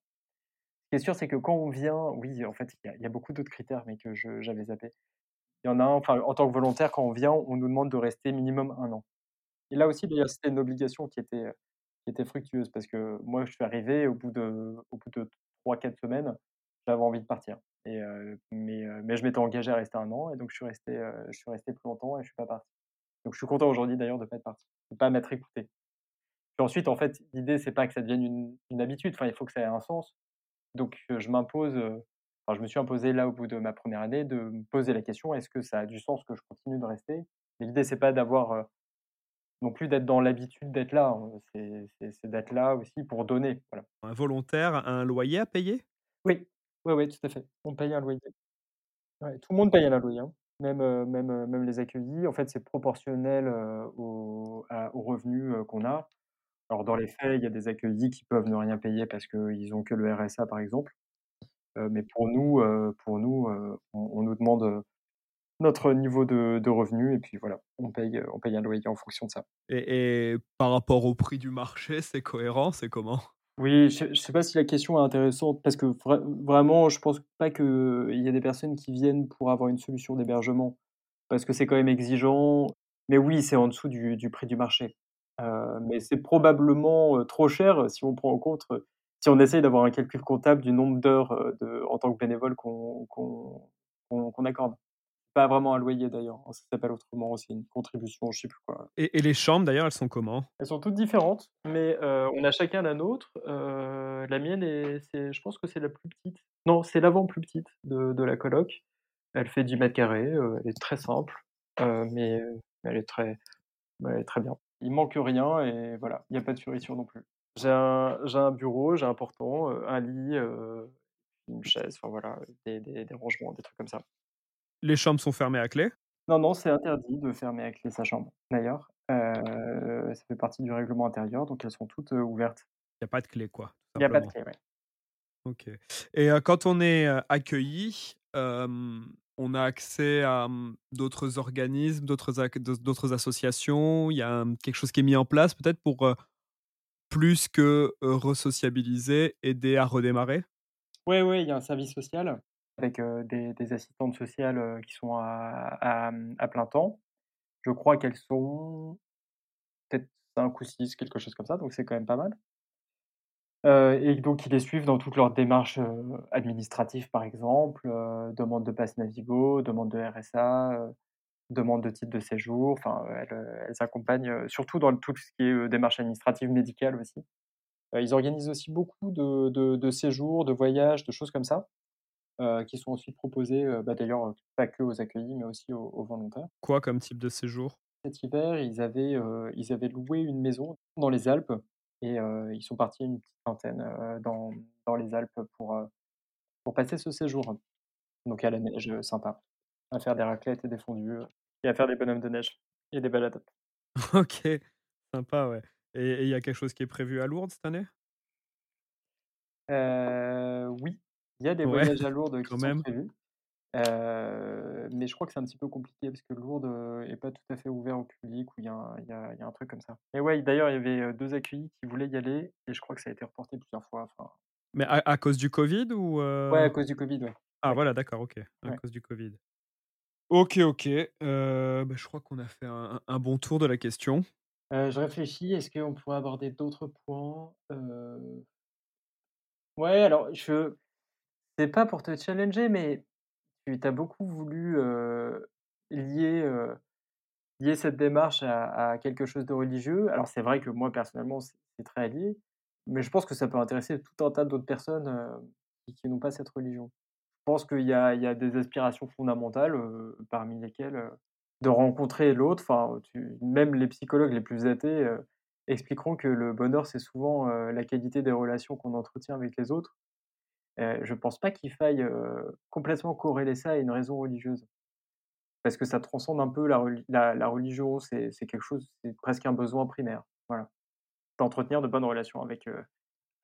Ce qui est sûr, c'est que quand on vient oui, en fait, il y a beaucoup d'autres critères, mais que j'avais zappé. Il y en a un, enfin, en tant que volontaire, quand on vient, on nous demande de rester minimum un an et là aussi, d'ailleurs, c'était une obligation qui était, qui était fructueuse parce que moi, je suis arrivé au bout de au bout de 3-4 semaines, j'avais envie de partir et mais mais je m'étais engagé à rester un an et donc je suis resté, je suis resté plus longtemps et je suis pas parti. Donc je suis content aujourd'hui d'ailleurs de pas être parti, de pas m'être écouté. Puis ensuite, en fait, l'idée, c'est pas que ça devienne une une habitude, enfin, il faut que ça ait un sens. Donc je m'impose, enfin, je me suis imposé là, au bout de ma première année, de me poser la question: «Est-ce que ça a du sens que je continue de rester?» et l'idée, c'est pas d'avoir, non plus d'être dans l'habitude d'être là, hein, c'est d'être là aussi pour donner, voilà. Un volontaire a un loyer à payer? Oui, oui, oui, tout à fait. On paye un loyer. Ouais, tout le monde paye un loyer, hein, même, heu, même, heu, même les accueillis. En fait, c'est proportionnel, heu, aux à aux revenus, heu, qu'on a. Alors dans les faits, il y a des accueillis qui peuvent ne rien payer parce qu'ils ont que le RSA, par exemple. Heu, mais pour nous, heu, pour nous, heu, on on nous demande, heu, notre niveau de de revenu et puis voilà, on paye, heu, on paye un loyer en fonction de ça. Et et par rapport au prix du marché, c'est cohérent? C'est comment? Oui, je je sais pas si la question est intéressante parce que vrai vraiment, je pense pas qu'il y ait des personnes qui viennent pour avoir une solution d'hébergement, parce que c'est quand même exigeant. Mais oui, c'est en dessous du prix du marché. Heu, mais c'est probablement, heu, trop cher si on prend en compte, heu, si on essaye d'avoir un calcul comptable du nombre d'heures, en tant que bénévole qu'on qu'on accorde. Pas vraiment un loyer d'ailleurs, hein, ça s'appelle autrement, c'est une contribution, je sais plus quoi. Et et les chambres d'ailleurs, elles sont comment? Elles sont toutes différentes, mais heu, on a chacun la nôtre. Heu, la mienne est je pense que c'est la plus petite. Non, c'est l'avant plus petite de de la coloc. Elle fait 10 m², heu, elle est très simple, mais elle est très elle est très bien. Il manque rien et voilà, il y a pas de fioritures non plus. J'ai un un bureau, j'ai un portant, un lit, une chaise, enfin voilà, des des des rangements, des trucs comme ça. Les chambres sont fermées à clé? Non, non, c'est interdit de fermer à clé sa chambre, d'ailleurs. Heu, ça fait partie du règlement intérieur, donc elles sont toutes, ouvertes. Il y a pas de clé quoi, Il y a pas de clé, ouais. OK et quand on est, accueilli, on a accès à, mmh, d'autres organismes, d'autres associations? Il y a, mmh, quelque chose qui est mis en place peut-être pour, plus que, heu, resociabiliser, aider à redémarrer? Ouais, ouais, il y a un service social avec, des assistantes sociales, qui sont mmh, à plein temps. Je crois qu'elles sont peut-être 5 ou 6, quelque chose comme ça, donc c'est quand même pas mal. Et donc qui les suivent dans toutes leurs démarches, administratives, par exemple, heu, demande de passe Navigo, demande de RSA, demande de titre de séjour, enfin, elles, accompagnent, surtout dans tout ce qui est, heu, démarches administratives médicales aussi. Ils organisent aussi beaucoup de séjours, de voyages, de choses comme ça, heu, qui sont ensuite proposés, heu, bah, d'ailleurs, heu, pas que aux accueillis, mais aussi aux aux volontaires. Quoi comme type de séjour? Cet hiver, ils avaient, ils avaient loué une maison dans les Alpes et ils sont partis une petite vingtaine, dans dans les Alpes pour, pour passer ce séjour. Donc à la neige, sympa, à faire des raclettes et des fondues, et à faire des bonhommes de neige et des balades. OK, sympa, ouais et il y a quelque chose qui est prévu à Lourdes cette année? Oui, il y a des Ouais, voyages à Lourdes qui sont prévus, mais je crois que c'est un petit peu compliqué parce que Lourdes, heu, est pas tout à fait ouvert au public ou il y a un il y a il y a un truc comme ça et ouais, d'ailleurs, il y avait, heu, 2 accueillis qui voulaient y aller et je crois que ça a été reporté plusieurs fois, enfin Mais à à cause du covid ou Ouais, à cause du covid, ouais. Ah Ouais. voilà, d'accord, OK, à Ouais. cause du covid. OK, OK, bah, je crois qu'on a fait un un bon tour de la question. Je réfléchis, est-ce qu'on pourrait aborder d'autres points? Ouais, alors je c'est pas pour te challenger, mais tu as beaucoup voulu, lier, lier cette démarche à quelque chose de religieux. Alors c'est vrai que moi personnellement, c'est très lié, mais je pense que ça peut intéresser tout un tas d'autres personnes, qui n'ont pas cette religion. Je pense qu'il y y a des aspirations fondamentales, parmi lesquelles, de rencontrer l'autre, même les psychologues les plus athées, expliqueront que le bonheur, c'est souvent, la qualité des relations qu'on entretient avec les autres. Heu, je pense pas qu'il faille, complètement corréler ça à une raison religieuse. Parce que ça transcende un peu la reli la la religion, c'est quelque chose c'est presque un besoin primaire, voilà. D'entretenir de bonnes relations avec,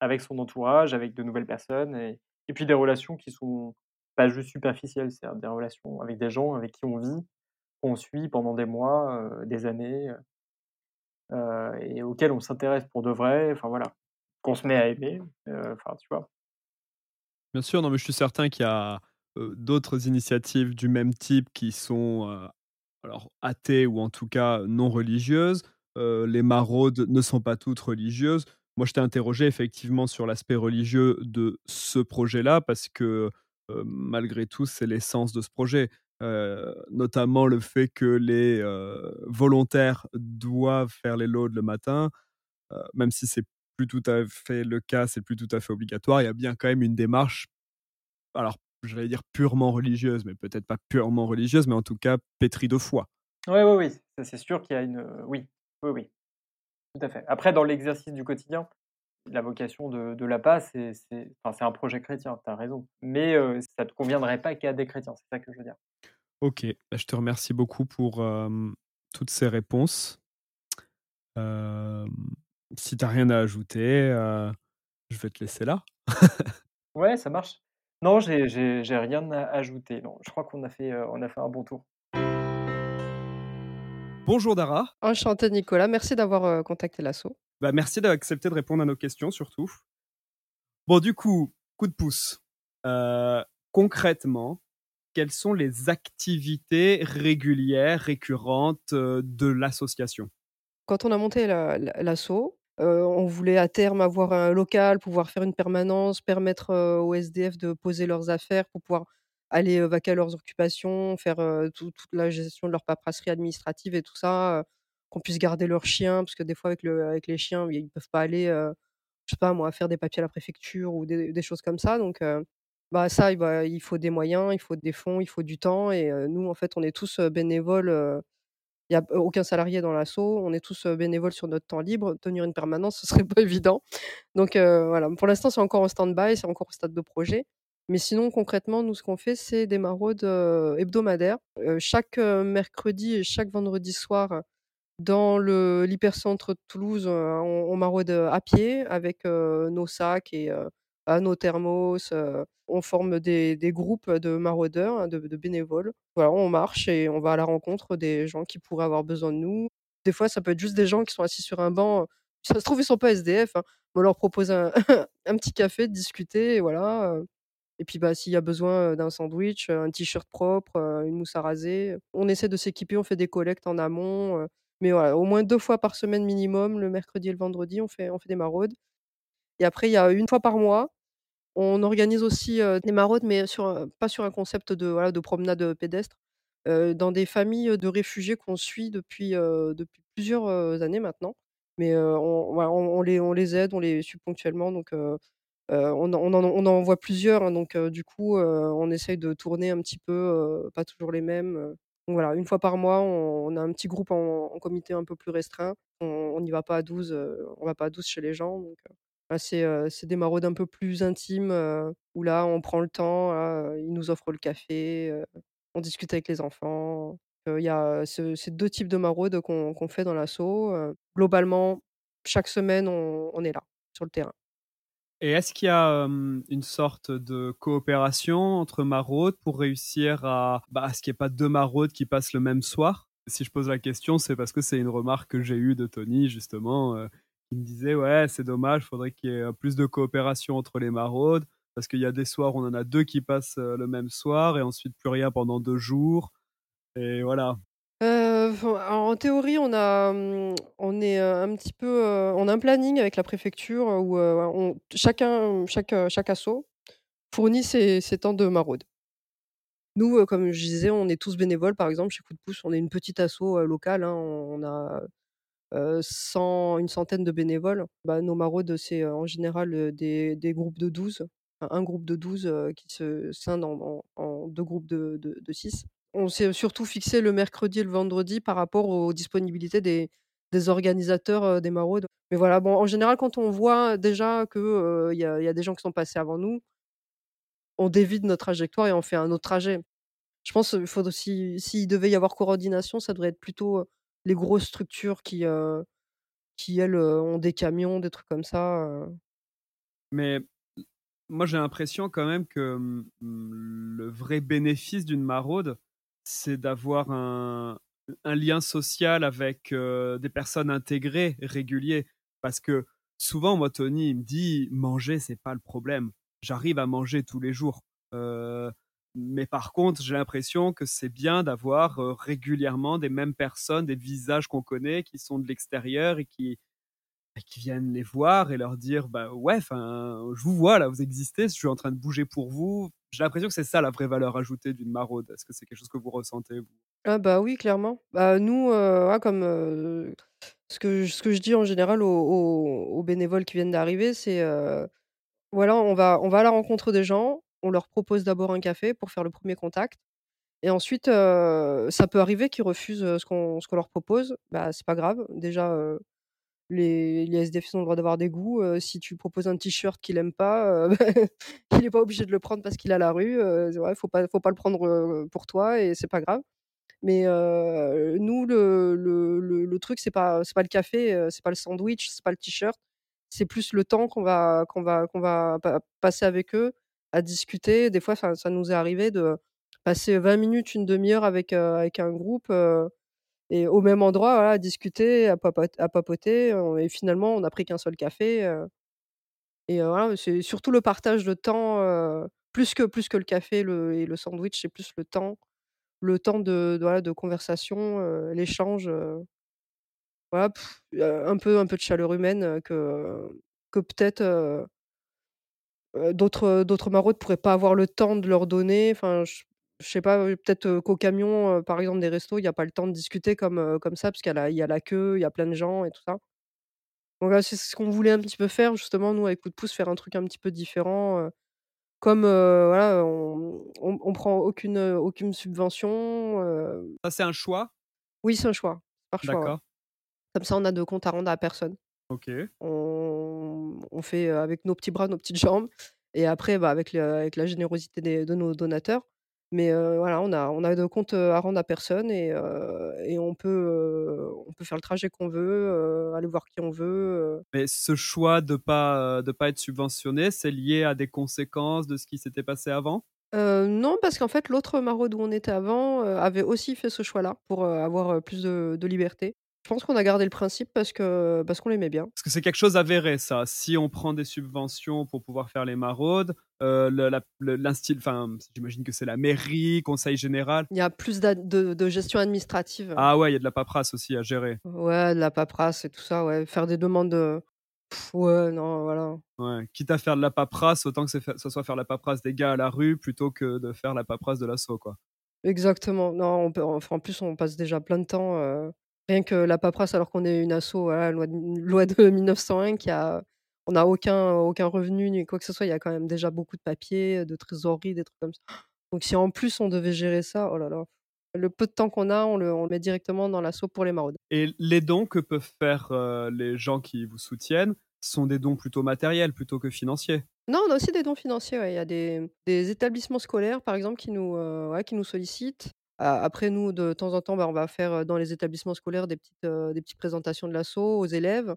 avec son entourage, avec de nouvelles personnes et et puis des relations qui sont pas juste superficielles, c'est-à-dire des relations avec des gens avec qui on vit, qu'on suit pendant des mois, des années, et auxquels on s'intéresse pour de vrai, enfin voilà. Qu'on se met à aimer, enfin, tu vois? Bien sûr, non mais je suis certain qu'il y a, d'autres initiatives du même type qui sont, alors athées ou en tout cas non religieuses. Les maraudes ne sont pas toutes religieuses. Moi, je t'ai interrogé effectivement sur l'aspect religieux de ce projet-là parce que, malgré tout, c'est l'essence de ce projet. Notamment le fait que les, volontaires doivent faire les laudes le matin, même si c'est plus tout à fait le cas, c'est plus tout à fait obligatoire, il y a bien quand même une démarche alors, j'allais dire purement religieuse, mais peut-être pas purement religieuse, mais en tout cas pétrie de foi. Oui, oui, ça c'est sûr qu'il y a une, heu, oui, oui, oui, tout à fait. Après dans l'exercice du quotidien, la vocation de de l'APA, c'est enfin, c'est un projet chrétien, tu as raison, mais heu, ça ne conviendrait pas qu'à des chrétiens, c'est ça que je veux dire. OK, bah, je te remercie beaucoup pour, toutes ces réponses. Si tu as rien à ajouter, heu, je vais te laisser là. Ouais, ça marche. Non, j'ai j'ai j'ai rien à ajouter, non. Je crois qu'on a fait, on a fait un bon tour. Bonjour Dara. Enchanté Nicolas, merci d'avoir, heu, contacté l'asso. Bah, merci d'avoir accepté de répondre à nos questions surtout. Bon du coup, coup de pouce. Concrètement, quelles sont les activités régulières, récurrentes, de l'association? Quand on a monté la la l'asso, on voulait à terme avoir un local, pouvoir faire une permanence, permettre, aux SDF de poser leurs affaires pour pouvoir aller, heu, vaquer leurs occupations, faire, toute la gestion de leur paperasserie administrative et tout ça, qu'on puisse garder leurs chiens parce que des fois avec le avec les chiens, ils peuvent pas aller, je sais pas moi, faire des papiers à la préfecture ou des choses comme ça. Donc bah, ça, il faut des moyens, il faut des fonds, il faut du temps et nous, en fait, on est tous, bénévoles, il y a aucun salarié dans l'asso, on est tous, bénévoles sur notre temps libre. Tenir une permanence, ce serait pas évident donc voilà, pour l'instant, c'est encore en stand-by, c'est encore au stade de projet mais sinon, concrètement, nous, ce qu'on fait, c'est des maraudes, hebdomadaires. Chaque, mercredi et chaque vendredi soir, dans l'hypercentre de Toulouse, on on maraude, à pied avec, nos sacs et bah, nos thermos, heu, on forme des groupes de maraudeurs, hein, de bénévoles. Voilà, on marche et on va à la rencontre des gens qui pourraient avoir besoin de nous. Des fois, ça peut être juste des gens qui sont assis sur un banc, ça se trouve, ils sont pas SDF, hein. On leur propose un petit café, de discuter et voilà, heu et puis, bah, s'il y a besoin, d'un sandwich, un t-shirt propre, heu, une mousse à raser, on essaie de s'équiper, on fait des collectes en amont, mais voilà, au moins 2 fois par semaine minimum, le mercredi et le vendredi, on fait on fait des maraudes et après, il y a 1 fois par mois, on organise aussi, des maraudes mais pas sur un concept de, promenade, pédestre, dans des familles, de réfugiés qu'on suit depuis, plusieurs, années maintenant. Mais on les aide, on les suit ponctuellement donc on en voit plusieurs, hein, donc du coup, on essaye de tourner un petit peu, pas toujours les mêmes, voilà, 1 fois par mois, on a un petit groupe en comité un peu plus restreint. On n'y va pas à 12, heu, on va pas à 12 chez les gens c'est, des maraudes un peu plus intimes, où là, on prend le temps, ils nous offrent le café, on discute avec les enfants. Il y a ce ces 2 types de maraudes qu'on fait dans l'asso, heu, globalement, chaque semaine, on est là, sur le terrain. Et est-ce qu'il y a, une sorte de coopération entre maraudes pour réussir à, bah, à ce qu'il y ait pas 2 maraudes qui passent le même soir? Si je pose la question, c'est parce que c'est une remarque que j'ai eue de Tony justement, qui me disait: «Ouais, c'est dommage, faudrait qu'il y ait, heu, plus de coopération entre les maraudes, parce qu'il y a des soirs on en a 2 qui passent, heu, le même soir et ensuite plus rien pendant 2 jours» et voilà. Heu, en théorie, on a, mmh, on est, un petit peu, on a un planning avec la préfecture où, chacun chaque, heu, chaque asso fournit ses ses temps de maraude. Nous, comme je disais, on est tous bénévoles, par exemple, chez Coup de pouce, on est une petite heu, locale, hein, on a, 100 une centaine de bénévoles. Bah, nos maraudes, c'est, en général, des groupes de 12, enfin, un groupe de 12, heu, qui se scinde en 2 groupes de de de 6. On s'est surtout fixé le mercredi et le vendredi par rapport aux disponibilités des organisateurs, des maraudes. Mais voilà, bon, en général, quand on voit déjà heu, il y a des gens qui sont passés avant nous on dévie de notre trajectoire et on fait un autre trajet. Je pense, il faudrait si s'il devait y avoir coordination, ça devrait être plutôt, les grosses structures qui, qui elles, ont des camions, des trucs comme ça, Mais moi, j'ai l'impression quand même que, mmh, mmh, le vrai bénéfice d'une maraude, c'est d'avoir un lien social avec, des personnes intégrées, réguliers. Parce que souvent, moi, Tony, il me dit: «Manger, c'est pas le problème. J'arrive à manger tous les jours». Mais par contre, j'ai l'impression que c'est bien d'avoir, heu, régulièrement des mêmes personnes, des visages qu'on connaît, qui sont de l'extérieur et qui qui viennent les voir et leur dire: «Bah, ouais, je vous vois là, vous existez, je suis en train de bouger pour vous». J'ai l'impression que c'est ça la vraie valeur ajoutée d'une maraude. Est-ce que c'est quelque chose que vous ressentez? Ah bah, oui, clairement. Bah, nous, ouais, comme, heu, ce que ce que je dis en général aux bénévoles qui viennent d'arriver, c'est, voilà, on va on va à la rencontre des gens, on leur propose d'abord un café pour faire le 1er contact et ensuite, ça peut arriver qu'ils refusent, ce qu'on leur propose. Bah, c'est pas grave. Déjà, les les SDF, ont le droit d'avoir des goûts, si tu proposes un t-shirt qu'il aime pas, il est pas obligé de le prendre parce qu'il à la rue, heu, ouais, faut pas faut pas le prendre, pour toi et c'est pas grave. Mais nous, le le le truc, c'est pas pas le café, c'est pas le sandwich, c'est pas le t-shirt, c'est plus le temps qu'on va va qu'on va pa passer avec eux à discuter. Des fois, ça nous est arrivé de passer 20 minutes, 1/2 heure avec, avec un groupe, et au même endroit, à discuter, à papot à papoter, et finalement, on n'a pris qu'un seul café, et voilà, c'est surtout le partage de temps, plus que plus que le café et le sandwich, c'est plus le temps le temps de de conversation, l'échange, voilà, un peu un peu de chaleur humaine, que que peut-être, d'autres, d'autres maraudes pourraient pas avoir le temps de leur donner, enfin, je je sais pas, peut-être, qu'au camion, par exemple des restos, il y a pas le temps de discuter comme, comme ça, parce qu'il y a la il y a la queue, il y a plein de gens et tout ça. Donc voilà, c'est ce qu'on voulait un petit peu faire justement nous avec Coup de pouce, faire un truc un petit peu différent, comme, voilà, on on on prend aucune, aucune subvention, Ça, c'est un choix? Oui, c'est un choix, par choix, ouais. D'accord. Comme ça, on a de compte à rendre à personne. OK. On on fait, avec nos petits bras, nos petites jambes et après, bah, avec avec la générosité des de nos donateurs. Mais, voilà, on a on a de compte, à rendre à personne et et on peut, on peut faire le trajet qu'on veut, aller voir qui on veut. Mais ce choix de pas, de pas être subventionné, c'est lié à des conséquences de ce qui s'était passé avant? Non, parce qu'en fait, l'autre maraude où on était avant, avait aussi fait ce choix-là pour, avoir, plus de de liberté. Je pense qu'on a gardé le principe parce que parce qu'on l'aimait bien. Parce que c'est quelque chose avéré ça. Si on prend des subventions pour pouvoir faire les maraudes, heu, le la le l'insti enfin, j'imagine que c'est la mairie, conseil général. Il y a plus de de gestion administrative. Ah ouais, il y a de la paperasse aussi à gérer. Ouais, de la paperasse et tout ça, ouais, faire des demandes, heu, ouais, non, voilà. Ouais, quitte à faire de la paperasse, autant que ce soit faire la paperasse des gars à la rue plutôt que de faire la paperasse de l'asso, quoi. Exactement. Non, on peut enfin, en plus, on passe déjà plein de temps, heu, rien que la paperasse alors qu'on est une asso, voilà, loi de loi de 1901 qui a on a aucun aucun revenu ni quoi que ce soit, il y a quand même déjà beaucoup de papiers, de trésorerie, des trucs comme ça. Donc si en plus on devait gérer ça, oh là là, le peu de temps qu'on a, on le on le met directement dans l'asso pour les maraudes. Et les dons que peuvent faire, heu, les gens qui vous soutiennent sont des dons plutôt matériels, plutôt que financiers? Non, on a aussi des dons financiers, ouais. Il y a des des établissements scolaires, par exemple, qui nous, ouais, qui nous sollicitent. A après nous, de temps en temps, bah, on va faire, dans les établissements scolaires des petites, des petites présentations de l'asso aux élèves,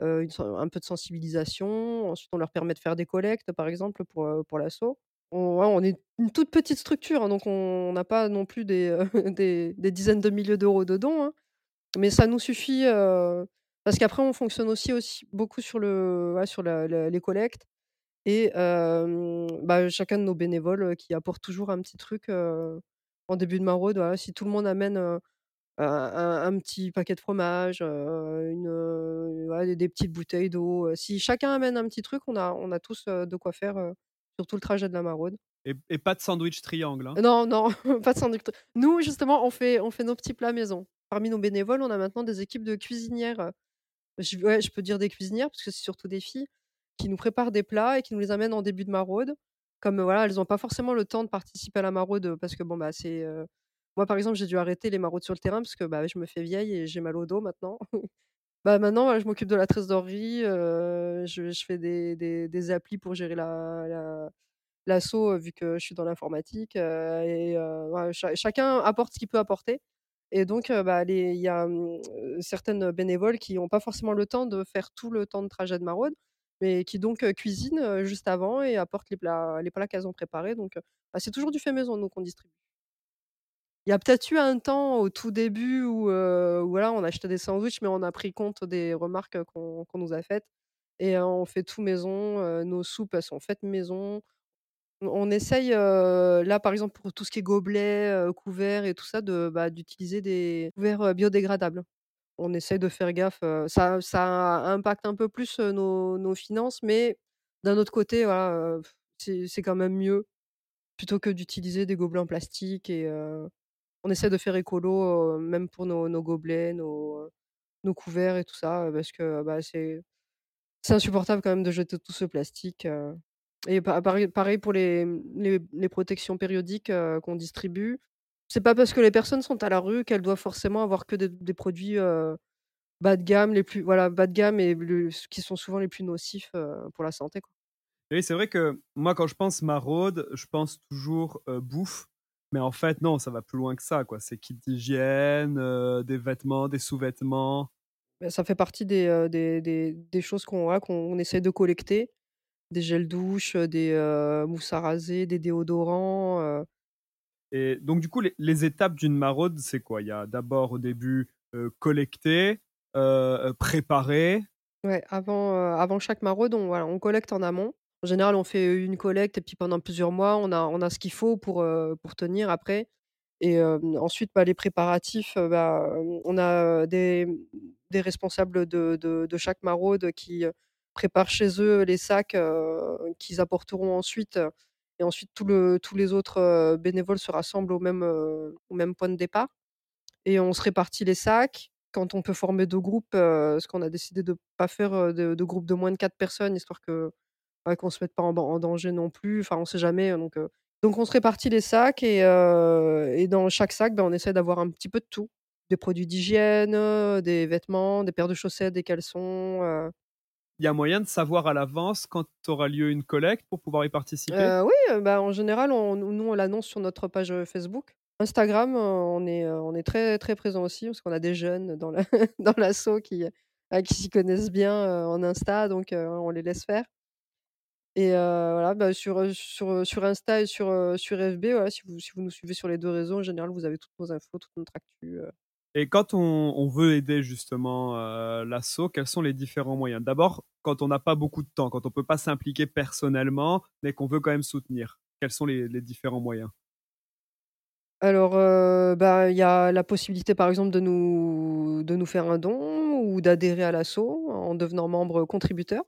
un peu de sensibilisation. Ensuite, on leur permet de faire des collectes, par exemple, pour, pour l'asso. On est une toute petite structure, hein, donc on n'a pas non plus des, des dizaines de milliers d'euros de dons, hein. Mais ça nous suffit, parce qu'après on fonctionne aussi aussi beaucoup sur le sur les collectes et bah, chacun de nos bénévoles, qui apportent toujours un petit truc, en début de maraude, voilà. Si tout le monde amène, un petit paquet de fromage, une, des des petites bouteilles d'eau, si chacun amène un petit truc, on a on a tous, de quoi faire, sur tout le trajet de la maraude. Et et pas de sandwich triangle, hein? Non, non, pas de sandwich nous, justement, on fait on fait nos petits plats maison. Parmi nos bénévoles, on a maintenant des équipes de cuisinières, je ouais, je peux dire des cuisinières parce que c'est surtout des filles qui nous préparent des plats et qui nous les amènent en début de maraude. Comme, voilà, elles ont pas forcément le temps de participer à la maraude, parce que bon, bah, c'est, moi, par exemple, j'ai dû arrêter les maraudes sur le terrain parce que, bah, je me fais vieille et j'ai mal au dos maintenant. Bah, maintenant, je m'occupe de la trésorerie, heu, je fais des des applis pour gérer la la l'asso, heu, vu que je suis dans l'informatique, et chacun apporte ce qu'il peut apporter et donc bah, il y a, mmh, certaines bénévoles qui ont pas forcément le temps de faire tout le temps de trajet de maraude, mais qui donc heu, juste avant et apportent les plats les plats qu'elles ont préparés donc bah, c'est toujours du fait maison, nous, qu'on distribue. Il y a peut-être eu un temps au tout début où, où on achetait des sandwichs, mais on a pris compte des remarques qu'on nous a faites et on fait tout maison, nos soupes, elles sont faites maison. On on essaye, là, par exemple, pour tout ce qui est gobelets, couverts et tout ça, de, bah, d'utiliser des couverts, biodégradables. On essaye de faire gaffe, ça ça impacte un peu plus, nos finances, mais d'un autre côté, voilà, c'est quand même mieux, plutôt que d'utiliser des gobelets en plastique et on essaie de faire écolo, même pour nos nos gobelets, nos, nos couverts et tout ça, parce que, bah, c'est insupportable quand même de jeter tout ce plastique, et pa pareil pour les, les protections périodiques, qu'on distribue. C'est pas parce que les personnes sont à la rue qu'elles doivent forcément avoir que des des produits, heu, bas de gamme, les plus voilà, bas de gamme et le qui sont souvent les plus nocifs, heu, pour la santé, quoi. Oui, c'est vrai que moi, quand je pense maraude, je pense toujours, heu, bouffe, mais en fait, non, ça va plus loin que ça, quoi. C'est kit d'hygiène, des vêtements, des sous-vêtements. Bah, ça fait partie des, des des des choses qu'on voilà, qu'on essaie de collecter. Des gels douche, des, mousses à raser, des déodorants, Et donc du coup, les étapes d'une maraude, c'est quoi? Il y a d'abord au début, heu, collecter, heu heu, préparer. Ouais, avant, avant chaque maraude, on voilà, on collecte en amont. En général, on fait une collecte et puis pendant plusieurs mois, on a on a ce qu'il faut pour, pour tenir après et ensuite, bah, les préparatifs, bah, on a, des, mmh, des responsables de de de chaque maraude qui, préparent chez eux les sacs, qu'ils apporteront ensuite, et ensuite tous les autres, bénévoles se rassemblent au même, au même point de départ et on se répartit les sacs. Quand on peut former 2 groupes, parce qu'on a décidé de pas faire, de de groupes de moins de 4 personnes, histoire que, qu'on se mette pas en danger non plus, enfin on sait jamais, donc heu, donc on se répartit les sacs et et dans chaque sac, bah, on essaie d'avoir un petit peu de tout. Des produits d'hygiène, des vêtements, des paires de chaussettes, des caleçons, Il y a moyen de savoir à l'avance quand aura lieu une collecte pour pouvoir y participer? Heu, oui, heu, bah, en général, on nous on l'annonce sur notre page, heu, Facebook. Instagram, on est, on est très, très présents aussi parce qu'on a des jeunes dans la dans l'asso qui, qui s'y connaissent bien, en Insta, donc on les laisse faire et voilà, bah, sur, sur, sur Insta et sur, sur FB, voilà, si vous si vous nous suivez sur les 2 réseaux, en général, vous avez toutes nos infos, toute notre actu. Et quand on veut aider justement, l'asso, quels sont les différents moyens? D'abord, quand on n'a pas beaucoup de temps, quand on peut pas s'impliquer personnellement, mais qu'on veut quand même soutenir, quels sont les différents moyens? Alors, heu, bah, il y a la possibilité, par exemple, de nous de nous faire un don ou d'adhérer à l'asso en devenant membre contributeur.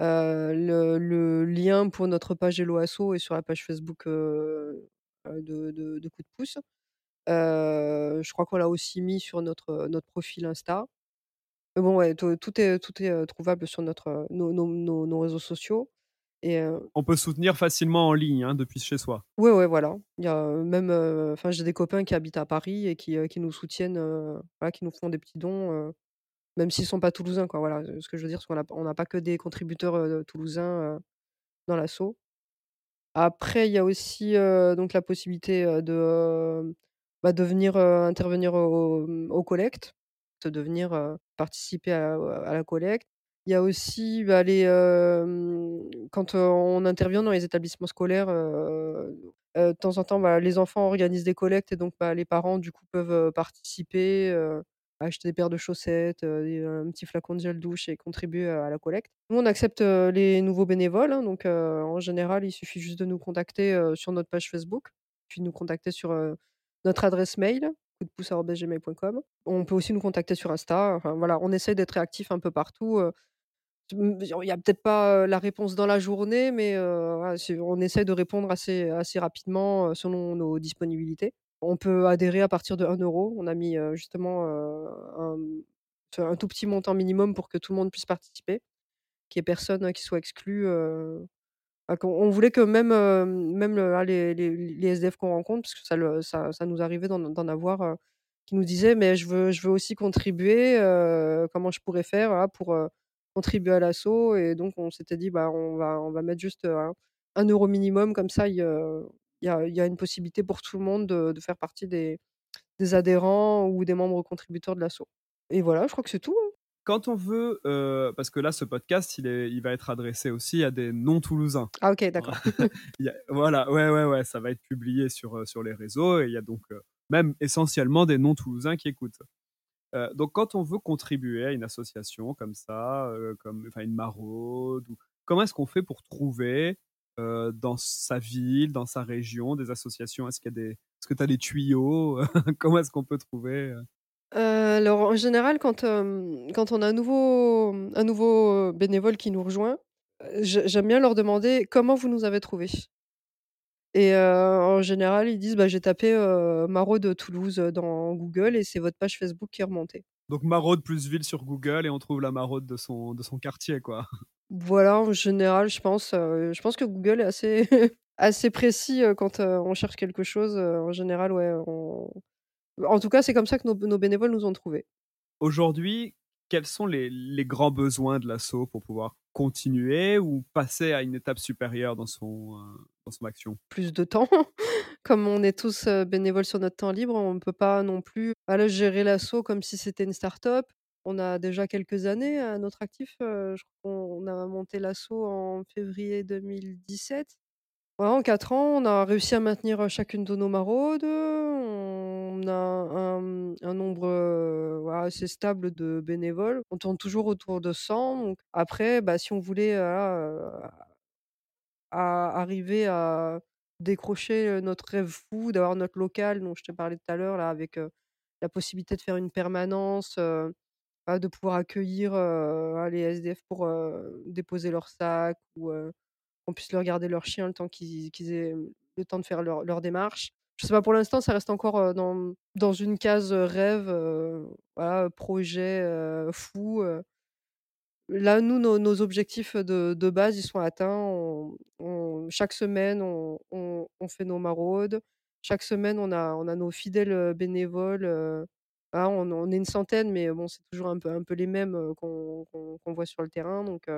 Heu, le lien pour notre page Hello Asso est sur la page Facebook, heu, de de de Coup de pouce. Heu, je crois qu'on l'a aussi mis sur notre, heu, notre profil Insta. Mais bon, ouais, tout tout est tout est, heu, trouvable sur notre, heu, nos nos nos nos réseaux sociaux et heu On peut soutenir facilement en ligne, hein, depuis chez soi? ouais, ouais, voilà. Il y a, heu, même, heu, enfin, j'ai des copains qui habitent à Paris et qui, heu, qui nous soutiennent, heu, voilà, qui nous font des petits dons, heu, même s'ils sont pas toulousains, quoi, voilà. Heu, ce que je veux dire, c'est qu'on a on pas que des contributeurs, heu, toulousains, heu, dans l'asso. Après, il y a aussi, heu, donc la possibilité, heu, de, bah, de venir, intervenir au, mmh, aux collectes, de venir, participer à la collecte. Il y a aussi, bah, quand, on intervient dans les établissements scolaires, de temps en temps, bah, les enfants organisent des collectes et donc, bah, les parents, du coup, peuvent, participer, acheter des paires de chaussettes, un petit flacon de gel douche et contribuer, à la collecte. Nous, on accepte, les nouveaux bénévoles, hein, donc en général, il suffit juste de nous contacter, sur notre page Facebook, puis de nous contacter sur, notre adresse mail, coupdepouce@gmail.com. On peut aussi nous contacter sur Insta, enfin voilà, on essaie d'être réactif un peu partout, il y a peut-être pas, heu, la réponse dans la journée, mais c'est on essaie de répondre assez assez rapidement, selon nos disponibilités. On peut adhérer à partir de 1 €. On a mis, justement, un, un tout petit montant minimum pour que tout le monde puisse participer, qu'il y ait personne qui soit exclu, bah, on voulait que même, heu, même ah, les les les SDF qu'on rencontre, parce que ça ça nous arrivait d'en avoir, heu, qui nous disaient: «Mais je veux je veux aussi contribuer, heu, comment je pourrais faire, pour, contribuer à l'asso?» et donc on s'était dit: «Bah, on va on va mettre juste, un 1 € minimum comme ça il, y a y a une possibilité pour tout le monde de de faire partie des des adhérents ou des membres contributeurs de l'asso» et voilà, je crois que c'est tout, hein. Quand on veut, heu, parce que là, ce podcast, il est il va être adressé aussi à des non toulousains. Ah OK, d'accord. Voilà, ouais, ouais, ouais, ça va être publié sur, heu, sur les réseaux et il y a donc, heu, même essentiellement des non toulousains qui écoutent. Donc quand on veut contribuer à une association comme ça, comme une maraude ou comment est-ce qu'on fait pour trouver, dans sa ville, dans sa région, des associations? Est-ce qu'il y a des est-ce que tu as des tuyaux? Comment est-ce qu'on peut trouver, Heu, alors en général quand, quand on a un nouveau, un nouveau, bénévole qui nous rejoint, j'aime bien leur demander: «Comment vous nous avez trouvés?» et en général, ils disent: «Bah, j'ai tapé, heu, maraude Toulouse, dans Google et c'est votre page Facebook qui est remontée». Donc maraude plus ville sur Google et on trouve la maraude de son de son quartier, quoi. Voilà, en général, je pense, je pense que Google est assez assez précis, quand, on cherche quelque chose, en général, ouais, on en tout cas, c'est comme ça que nos nos bénévoles nous ont trouvés. Aujourd'hui, quels sont les les grands besoins de l'asso pour pouvoir continuer ou passer à une étape supérieure dans son, heu, dans son action? Plus de temps. Comme on est tous, bénévoles sur notre temps libre, on ne peut pas non plus, voilà, gérer l'asso comme si c'était une start-up. On a déjà quelques années à notre actif, heu, je crois qu'on a monté l'asso en février 2017. En 4 ans, on a réussi à maintenir, heu, chacune de nos maraudes, on a un, nombre, voilà, assez stable de bénévoles. On tourne toujours autour de 100 donc après, bah, si on voulait, à arriver à décrocher, notre rêve fou d'avoir notre local dont je te parlais tout à l'heure là avec, la possibilité de faire une permanence, heu de pouvoir accueillir, les SDF pour, déposer leurs sacs ou, qu'on puisse leur garder leur chien le temps qu'ils aient le temps de faire leur démarche. Je sais pas, pour l'instant, ça reste encore, dans dans une case, rêve, projet, fou, Là, nous, nos objectifs, de de base, ils sont atteints. Chaque semaine, on on fait nos maraudes. Chaque semaine, on a on a nos fidèles, bénévoles, voilà, on est une centaine, mais bon, c'est toujours un peu un peu les mêmes, qu'on voit sur le terrain donc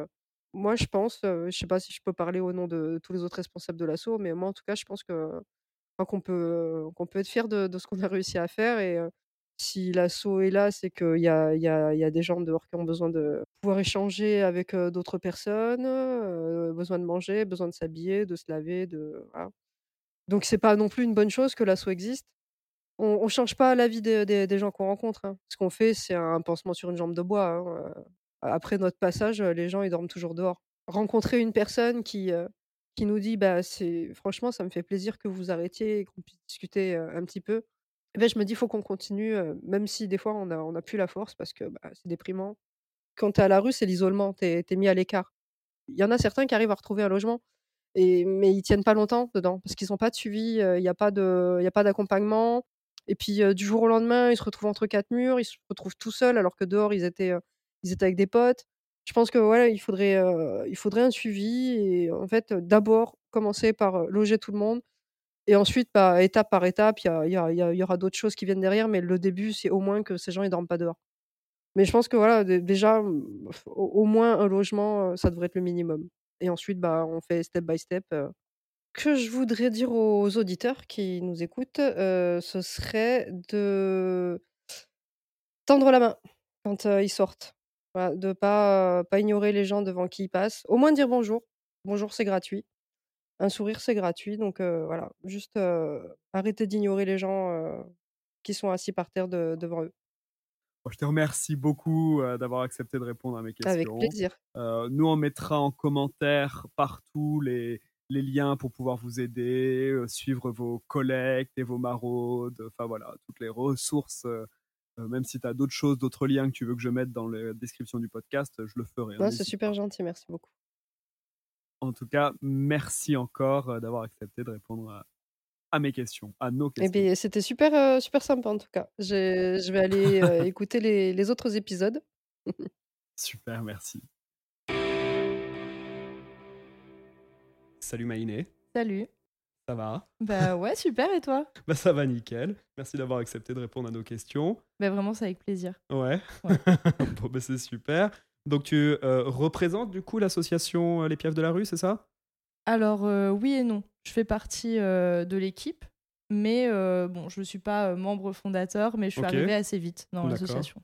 moi, je pense, heu, je sais pas si je peux parler au nom de tous les autres responsables de l'asso, mais moi, en tout cas, je pense qu'on peut, qu'on peut être fier de ce qu'on a réussi à faire et si l'assaut est là, c'est qu'il y a y a y a des gens dehors qui ont besoin de pouvoir échanger avec, d'autres personnes, besoin de manger, besoin de s'habiller, de se laver, de voilà. Donc c'est pas non plus une bonne chose que l'assaut existe. On on change pas la vie des des gens qu'on rencontre, hein. Ce qu'on fait, c'est un pansement sur une jambe de bois, hein. Après notre passage, les gens, ils dorment toujours dehors. Rencontrer une personne qui, qui nous dit: «Bah, c'est franchement, ça me fait plaisir que vous arrêtiez et qu'on puisse discuter, un petit peu». Et beh, je me dis: «Faut qu'on continue», même si des fois on a on a plus la force parce que, bah, c'est déprimant. Quand tu es à la rue, c'est l'isolement, tu es mis à l'écart. Il y en a certains qui arrivent à retrouver un logement et mais ils tiennent pas longtemps dedans parce qu'ils ont pas de suivi, il y a pas de il a pas d'accompagnement et puis, du jour au lendemain, ils se retrouvent entre 4 murs, ils se retrouvent tout seuls alors que dehors ils étaient, ils étaient avec des potes. Je pense que voilà, il faudrait, il faudrait un suivi et en fait, d'abord commencer par, loger tout le monde et ensuite, bah, étape par étape, il y y y aura d'autres choses qui viennent derrière, mais le début, c'est au moins que ces gens, ils dorment pas dehors. Mais je pense que voilà, dé déjà, mmh, au moins un logement, ça devrait être le minimum et ensuite, bah, on fait step by step. Que je voudrais dire aux auditeurs qui nous écoutent, ce serait de tendre la main quand, ils sortent. Voilà, de pas, pas ignorer les gens devant qui ils passent. Au moins dire bonjour. Bonjour, c'est gratuit. Un sourire, c'est gratuit, donc voilà, juste, heu, arrêter d'ignorer les gens, qui sont assis par terre de devant eux. je te remercie beaucoup, d'avoir accepté de répondre à mes Avec questions. plaisir. Heu, nous, on mettra en commentaire partout les les liens pour pouvoir vous aider, suivre vos collectes et vos maraudes, enfin voilà, toutes les ressources, même si tu as d'autres choses, d'autres liens que tu veux que je mette dans la description du podcast, je le ferai, hein, c'est super pas. gentil, merci beaucoup. En tout cas, merci encore, heu, d'avoir accepté de répondre à à mes questions, à nos Eh questions. beh, c'était super, heu, super sympa en tout cas. Je je vais aller, heu, écouter les les autres épisodes. Super, merci. Salut Maïné, Salut. Ça va? Bah ouais, super et toi? Bah ça va nickel. Merci d'avoir accepté de répondre à nos questions. Bah vraiment, c'est avec plaisir. Ouais. Ouais. Bon bah c'est super. Donc tu, heu, représentes du coup l'association, heu, Les Piafs de la Rue, c'est ça? Alors, heu, oui et non. Je fais partie, de l'équipe, mais bon, je ne suis pas, membre fondateur, mais je suis arrivée assez vite dans l'association.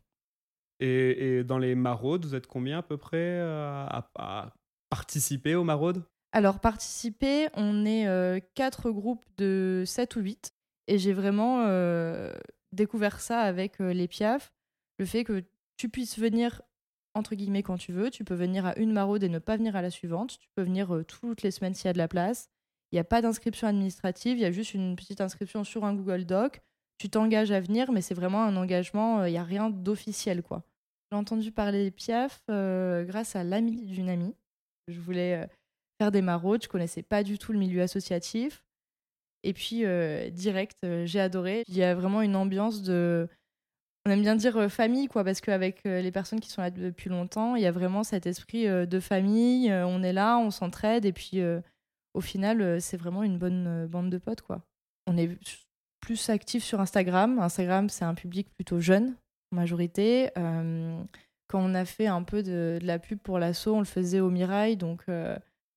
Et et dans les maraudes, vous êtes combien à peu près, à participer aux maraudes? Alors participer, on est, heu, 4 groupes de 7 ou 8 et j'ai vraiment, heu, découvert ça avec, heu, les Piaf. Le fait que tu puisses venir entre guillemets «quand tu veux». Tu peux venir à une maraude et ne pas venir à la suivante. Tu peux venir, toutes les semaines s'il y a de la place. Il y a pas d'inscription administrative, il y a juste une petite inscription sur un Google Doc. Tu t'engages à venir, mais c'est vraiment un engagement, il y a rien d'officiel, quoi. J'ai entendu parler des Piaf, grâce à l'amie d'une amie. Je voulais, faire des maraudes, je connaissais pas du tout le milieu associatif et puis, heu, direct, heu, j'ai adoré. Il y a vraiment une ambiance de on aime bien dire, heu, famille quoi, parce qu'avec, les personnes qui sont là depuis longtemps, il y a vraiment cet esprit, de famille, on est là, on s'entraide et puis, au final, c'est vraiment une bonne, bande de potes quoi. On est plus actifs sur Instagram. Instagram, c'est un public plutôt jeune, en majorité. Quand on a fait un peu de de la pub pour l'asso, on le faisait au Mirail donc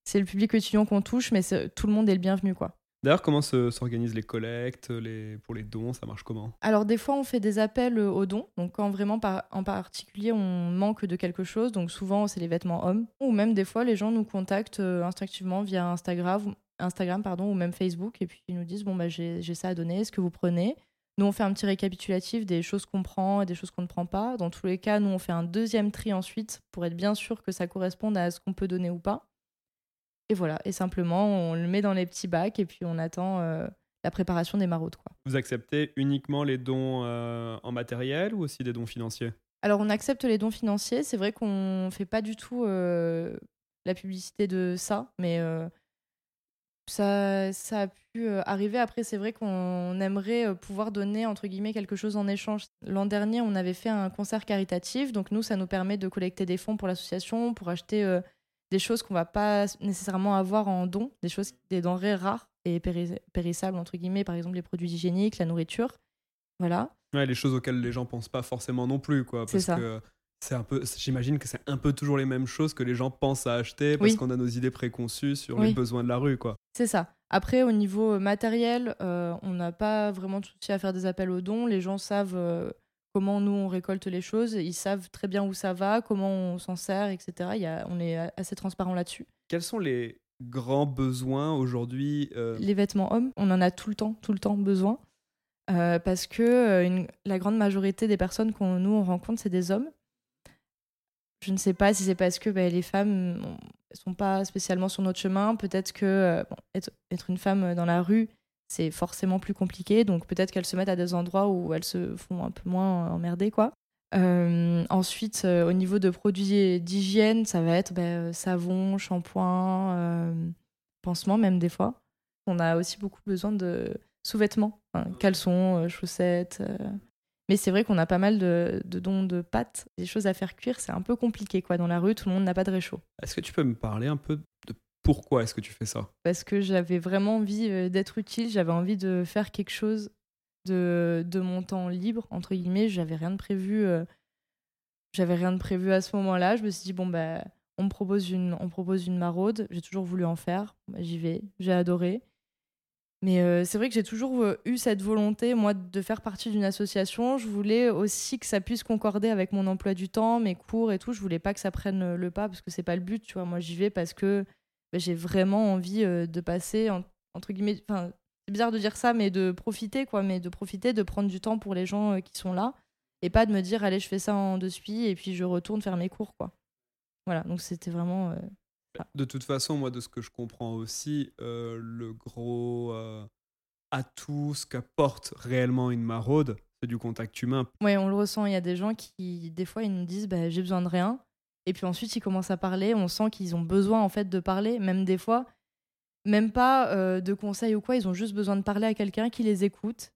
c'est le public étudiant qu'on touche, mais tout le monde est le bienvenu quoi. D'ailleurs, comment se s'organisent les collectes, les pour les dons, ça marche comment? Alors des fois, on fait des appels, heu, aux dons, donc quand vraiment par en particulier on manque de quelque chose, donc souvent c'est les vêtements hommes ou même des fois les gens nous contactent, heu, instinctivement via Instagram Instagram pardon ou même Facebook et puis ils nous disent: «Bon bah j'ai ça à donner, est-ce que vous prenez?» Nous on fait un petit récapitulatif des choses qu'on prend et des choses qu'on ne prend pas. Dans tous les cas, nous on fait un deuxième tri ensuite pour être bien sûr que ça corresponde à ce qu'on peut donner ou pas. Et voilà et simplement on le met dans les petits bacs et puis on attend, heu, la préparation des maraudes quoi. Vous acceptez uniquement les dons, heu, en matériel ou aussi des dons financiers? Alors, on accepte les dons financiers. C'est vrai qu'on fait pas du tout euh, la publicité de ça, mais euh, ça, ça a pu euh, arriver. Après, c'est vrai qu'on aimerait euh, pouvoir donner, entre guillemets, quelque chose en échange. L'an dernier, on avait fait un concert caritatif. Donc, nous, ça nous permet de collecter des fonds pour l'association, pour acheter euh, des choses qu'on va pas nécessairement avoir en don, des choses, des denrées rares et péris- périssables, entre guillemets, par exemple les produits hygiéniques, la nourriture. Voilà. Ouais, les choses auxquelles les gens pensent pas forcément non plus, quoi. C'est Parce ça. que c'est un peu, j'imagine que c'est un peu toujours les mêmes choses que les gens pensent à acheter parce Oui. qu'on a nos idées préconçues sur Oui. les besoins de la rue, quoi. C'est ça. Après, au niveau euh, matériel, euh, on n'a pas vraiment de souci à faire des appels aux dons. Les gens savent euh, comment nous on récolte les choses. Ils savent très bien où ça va, comment on s'en sert, etc. Il y a, on est assez transparent là-dessus. Quels sont les grands besoins aujourd'hui euh, Les vêtements hommes, on en a tout le temps, tout le temps besoin. Euh, parce que euh, une- la grande majorité des personnes qu'on nous on rencontre, c'est des hommes. Je ne sais pas si c'est parce que bah, les femmes ne sont pas spécialement sur notre chemin. Peut-être que bon, être, être une femme dans la rue, c'est forcément plus compliqué. Donc peut-être qu'elles se mettent à des endroits où elles se font un peu moins emmerder. Quoi. Euh, ensuite, euh, au niveau de produits d'hygiène, ça va être bah, euh, savon, shampoing, euh, pansement même des fois. On a aussi beaucoup besoin de sous-vêtements, hein, caleçons, chaussettes. Mais c'est vrai qu'on a pas mal de, de dons de pâtes, des choses à faire cuire. C'est un peu compliqué quoi. Dans la rue, tout le monde n'a pas de réchaud. Est-ce que tu peux me parler un peu de pourquoi est-ce que tu fais ça? Parce que j'avais vraiment envie euh, d'être utile, j'avais envie de faire quelque chose de, de mon temps libre, entre guillemets. J'avais rien de prévu. euh, j'avais rien de prévu à ce moment-là. Je me suis dit, bon, bah, on me propose une, on propose une maraude. J'ai toujours voulu en faire. Bah, J'y vais. J'ai adoré. Mais euh, c'est vrai que j'ai toujours eu cette volonté, moi, de faire partie d'une association. Je voulais aussi que ça puisse concorder avec mon emploi du temps, mes cours et tout. Je voulais pas que ça prenne le pas parce que c'est pas le but, tu vois. Moi, j'y vais parce que bah, j'ai vraiment envie euh, de passer, en- entre guillemets, enfin, c'est bizarre de dire ça, mais de profiter, quoi. Mais de profiter, de prendre du temps pour les gens euh, qui sont là et pas de me dire, allez, je fais ça en deux suites et puis je retourne faire mes cours, quoi. Voilà, donc c'était vraiment. euh, De toute façon, moi, de ce que je comprends aussi, euh, le gros euh, atout, ce qu'apporte réellement une maraude, c'est du contact humain. Ouais, on le ressent. Il y a des gens qui, des fois, ils nous disent bah, j'ai besoin de rien. Et puis ensuite, ils commencent à parler. On sent qu'ils ont besoin, en fait, de parler. Même des fois, même pas euh, de conseils ou quoi. Ils ont juste besoin de parler à quelqu'un qui les écoute,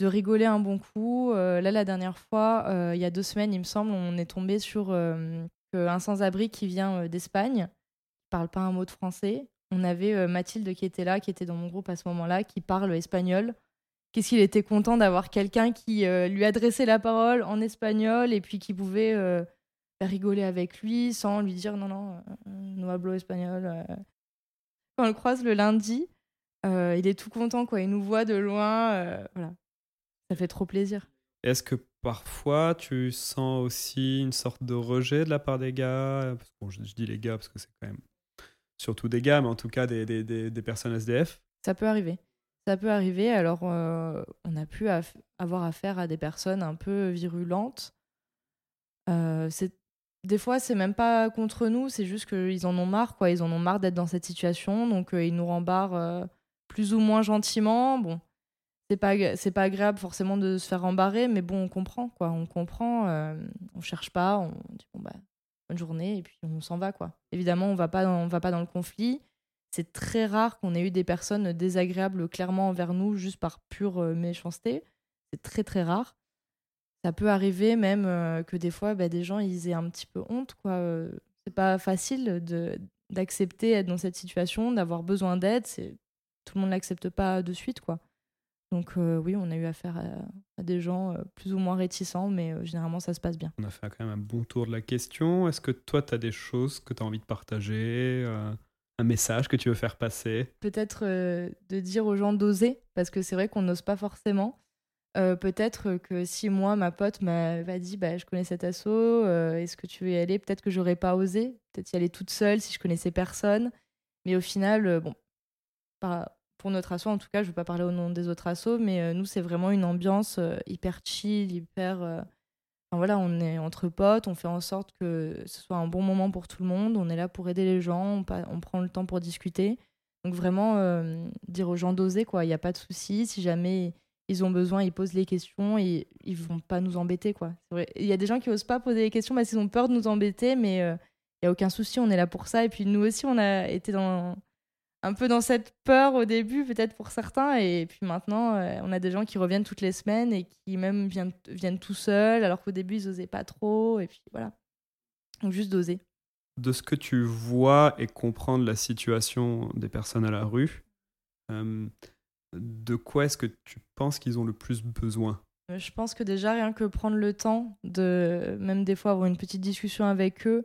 de rigoler un bon coup. Euh, là, la dernière fois, euh, il y a deux semaines, il me semble, on est tombé sur un sans-abri qui vient d'Espagne, qui parle pas un mot de français. On avait Mathilde qui était là, qui était dans mon groupe à ce moment-là, qui parle espagnol qu'est-ce qu'il était content d'avoir quelqu'un qui lui adressait la parole en espagnol et puis qui pouvait rigoler avec lui sans lui dire non, non, euh, no hablo espagnol. euh. Quand on le croise le lundi, euh, il est tout content, quoi. Il nous voit de loin. euh, voilà. Ça fait trop plaisir. Est-ce que parfois tu sens aussi une sorte de rejet de la part des gars? Parce que, bon, je, je dis les gars parce que c'est quand même surtout des gars, mais en tout cas des, des, des, des personnes SDF. Ça peut arriver. Ça peut arriver. Alors, euh, on a pu avoir affaire à des personnes un peu virulentes. C'est des fois, c'est même pas contre nous, c'est juste qu'ils en ont marre, quoi. Ils en ont marre d'être dans cette situation, donc euh, ils nous rembarrent euh, plus ou moins gentiment. Bon, c'est pas c'est pas agréable forcément de se faire rembarrer, mais bon, on comprend, quoi. On comprend. euh, on cherche pas, on dit bon bah bonne journée et puis on s'en va, quoi. Évidemment, on va pas dans, on va pas dans le conflit. C'est très rare qu'on ait eu des personnes désagréables clairement envers nous juste par pure méchanceté. C'est très très rare. Ça peut arriver même euh, que des fois, bah, des gens ils aient un petit peu honte. quoi. Euh, C'est pas facile de d'accepter être dans cette situation, d'avoir besoin d'aide. C'est tout le monde l'accepte pas de suite, quoi. Donc euh, oui, on a eu affaire à, à des gens euh, plus ou moins réticents, mais généralement ça se passe bien. On a fait quand même un bon tour de la question. Est-ce que toi, tu as des choses que tu as envie de partager Un message que tu veux faire passer? Peut-être de dire aux gens d'oser, parce que c'est vrai qu'on n'ose pas forcément. Euh, peut-être que si moi, ma pote m'avait dit bah, je connais cet assaut, euh, est-ce que tu veux y aller? Peut-être que j'aurais pas osé, peut-être y aller toute seule si je connaissais personne. Mais au final, euh, bon, pour notre assaut en tout cas, je ne veux pas parler au nom des autres assos, mais nous, c'est vraiment une ambiance hyper chill, hyper. enfin, voilà, on est entre potes, on fait en sorte que ce soit un bon moment pour tout le monde, on est là pour aider les gens, on, prend le temps pour discuter. Donc vraiment, dire aux gens d'oser, quoi. Il n'y a pas de souci. Si jamais ils ont besoin, ils posent les questions et ils vont pas nous embêter quoi. Il y a des gens qui osent pas poser les questions parce qu'ils ont peur de nous embêter, mais euh, il y a aucun souci, on est là pour ça. Et puis nous aussi, on a été dans un peu dans cette peur au début, peut-être pour certains, et puis maintenant, euh, on a des gens qui reviennent toutes les semaines et qui même viennent, viennent tout seuls, alors qu'au début, ils osaient pas trop, et puis voilà. Donc juste d'oser. De ce que tu vois et comprends de la situation des personnes à la rue, euh, de quoi est-ce que tu penses qu'ils ont le plus besoin? Euh, Je pense que déjà, rien que prendre le temps de, même des fois, avoir une petite discussion avec eux,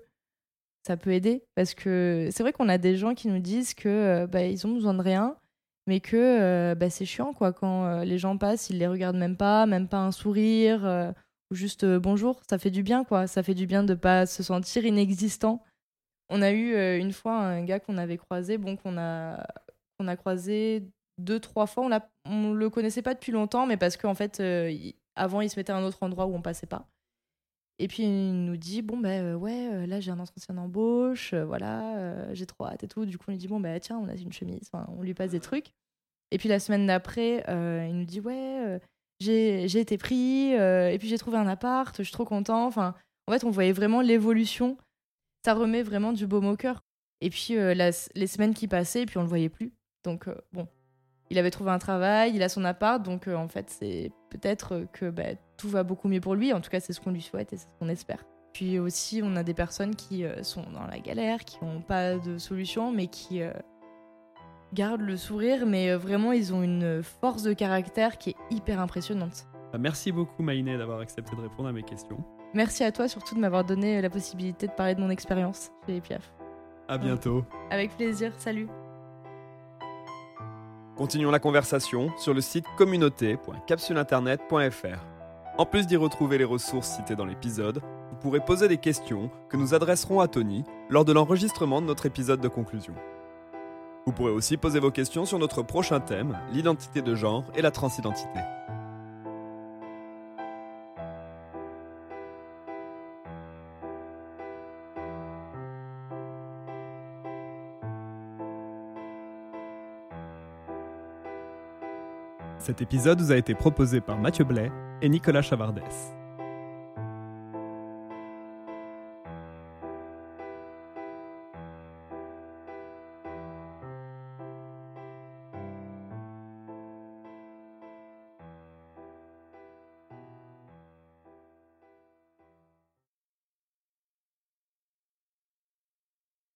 ça peut aider. Parce que c'est vrai qu'on a des gens qui nous disent que euh, bah, ils ont besoin de rien, mais que euh, bah, c'est chiant, quoi. Quand les gens passent, ils les regardent même pas, même pas un sourire, ou juste bonjour. Ça fait du bien, quoi. Ça fait du bien de pas se sentir inexistant. On a eu une fois un gars qu'on avait croisé, bon, qu'on a, qu'on a croisé deux, trois fois. On, on le connaissait pas depuis longtemps, mais parce qu'en fait, euh, il- avant, il se mettait à un autre endroit où on passait pas. Et puis il nous dit bon ben euh, ouais euh, là j'ai un entretien d'embauche voilà j'ai trop hâte et tout. Du coup on lui dit bon bah tiens on a une chemise. Enfin, on lui passe des trucs. Et puis la semaine d'après il nous dit ouais euh, j'ai été pris et puis j'ai trouvé un appart je suis trop content enfin en fait on voyait vraiment l'évolution. Ça remet vraiment du baume au cœur. Et puis la- les semaines qui passaient et puis on le voyait plus. Donc bon il avait trouvé un travail, il a son appart, donc euh, en fait, c'est peut-être que bah, tout va beaucoup mieux pour lui. En tout cas, c'est ce qu'on lui souhaite et c'est ce qu'on espère. Puis aussi, on a des personnes qui euh, sont dans la galère, qui n'ont pas de solution, mais qui euh, gardent le sourire, mais vraiment, ils ont une force de caractère qui est hyper impressionnante. Bah, Merci beaucoup Maïné d'avoir accepté de répondre à mes questions. Merci à toi surtout de m'avoir donné la possibilité de parler de mon expérience chez les Piaf. À bientôt. Avec plaisir, salut Continuons la conversation sur le site communauté.capsuleinternet.fr. En plus d'y retrouver les ressources citées dans l'épisode, vous pourrez poser des questions que nous adresserons à Tony lors de l'enregistrement de notre épisode de conclusion. Vous pourrez aussi poser vos questions sur notre prochain thème, l'identité de genre et la transidentité. Cet épisode vous a été proposé par Mathieu Blais et Nicolas Chavardès.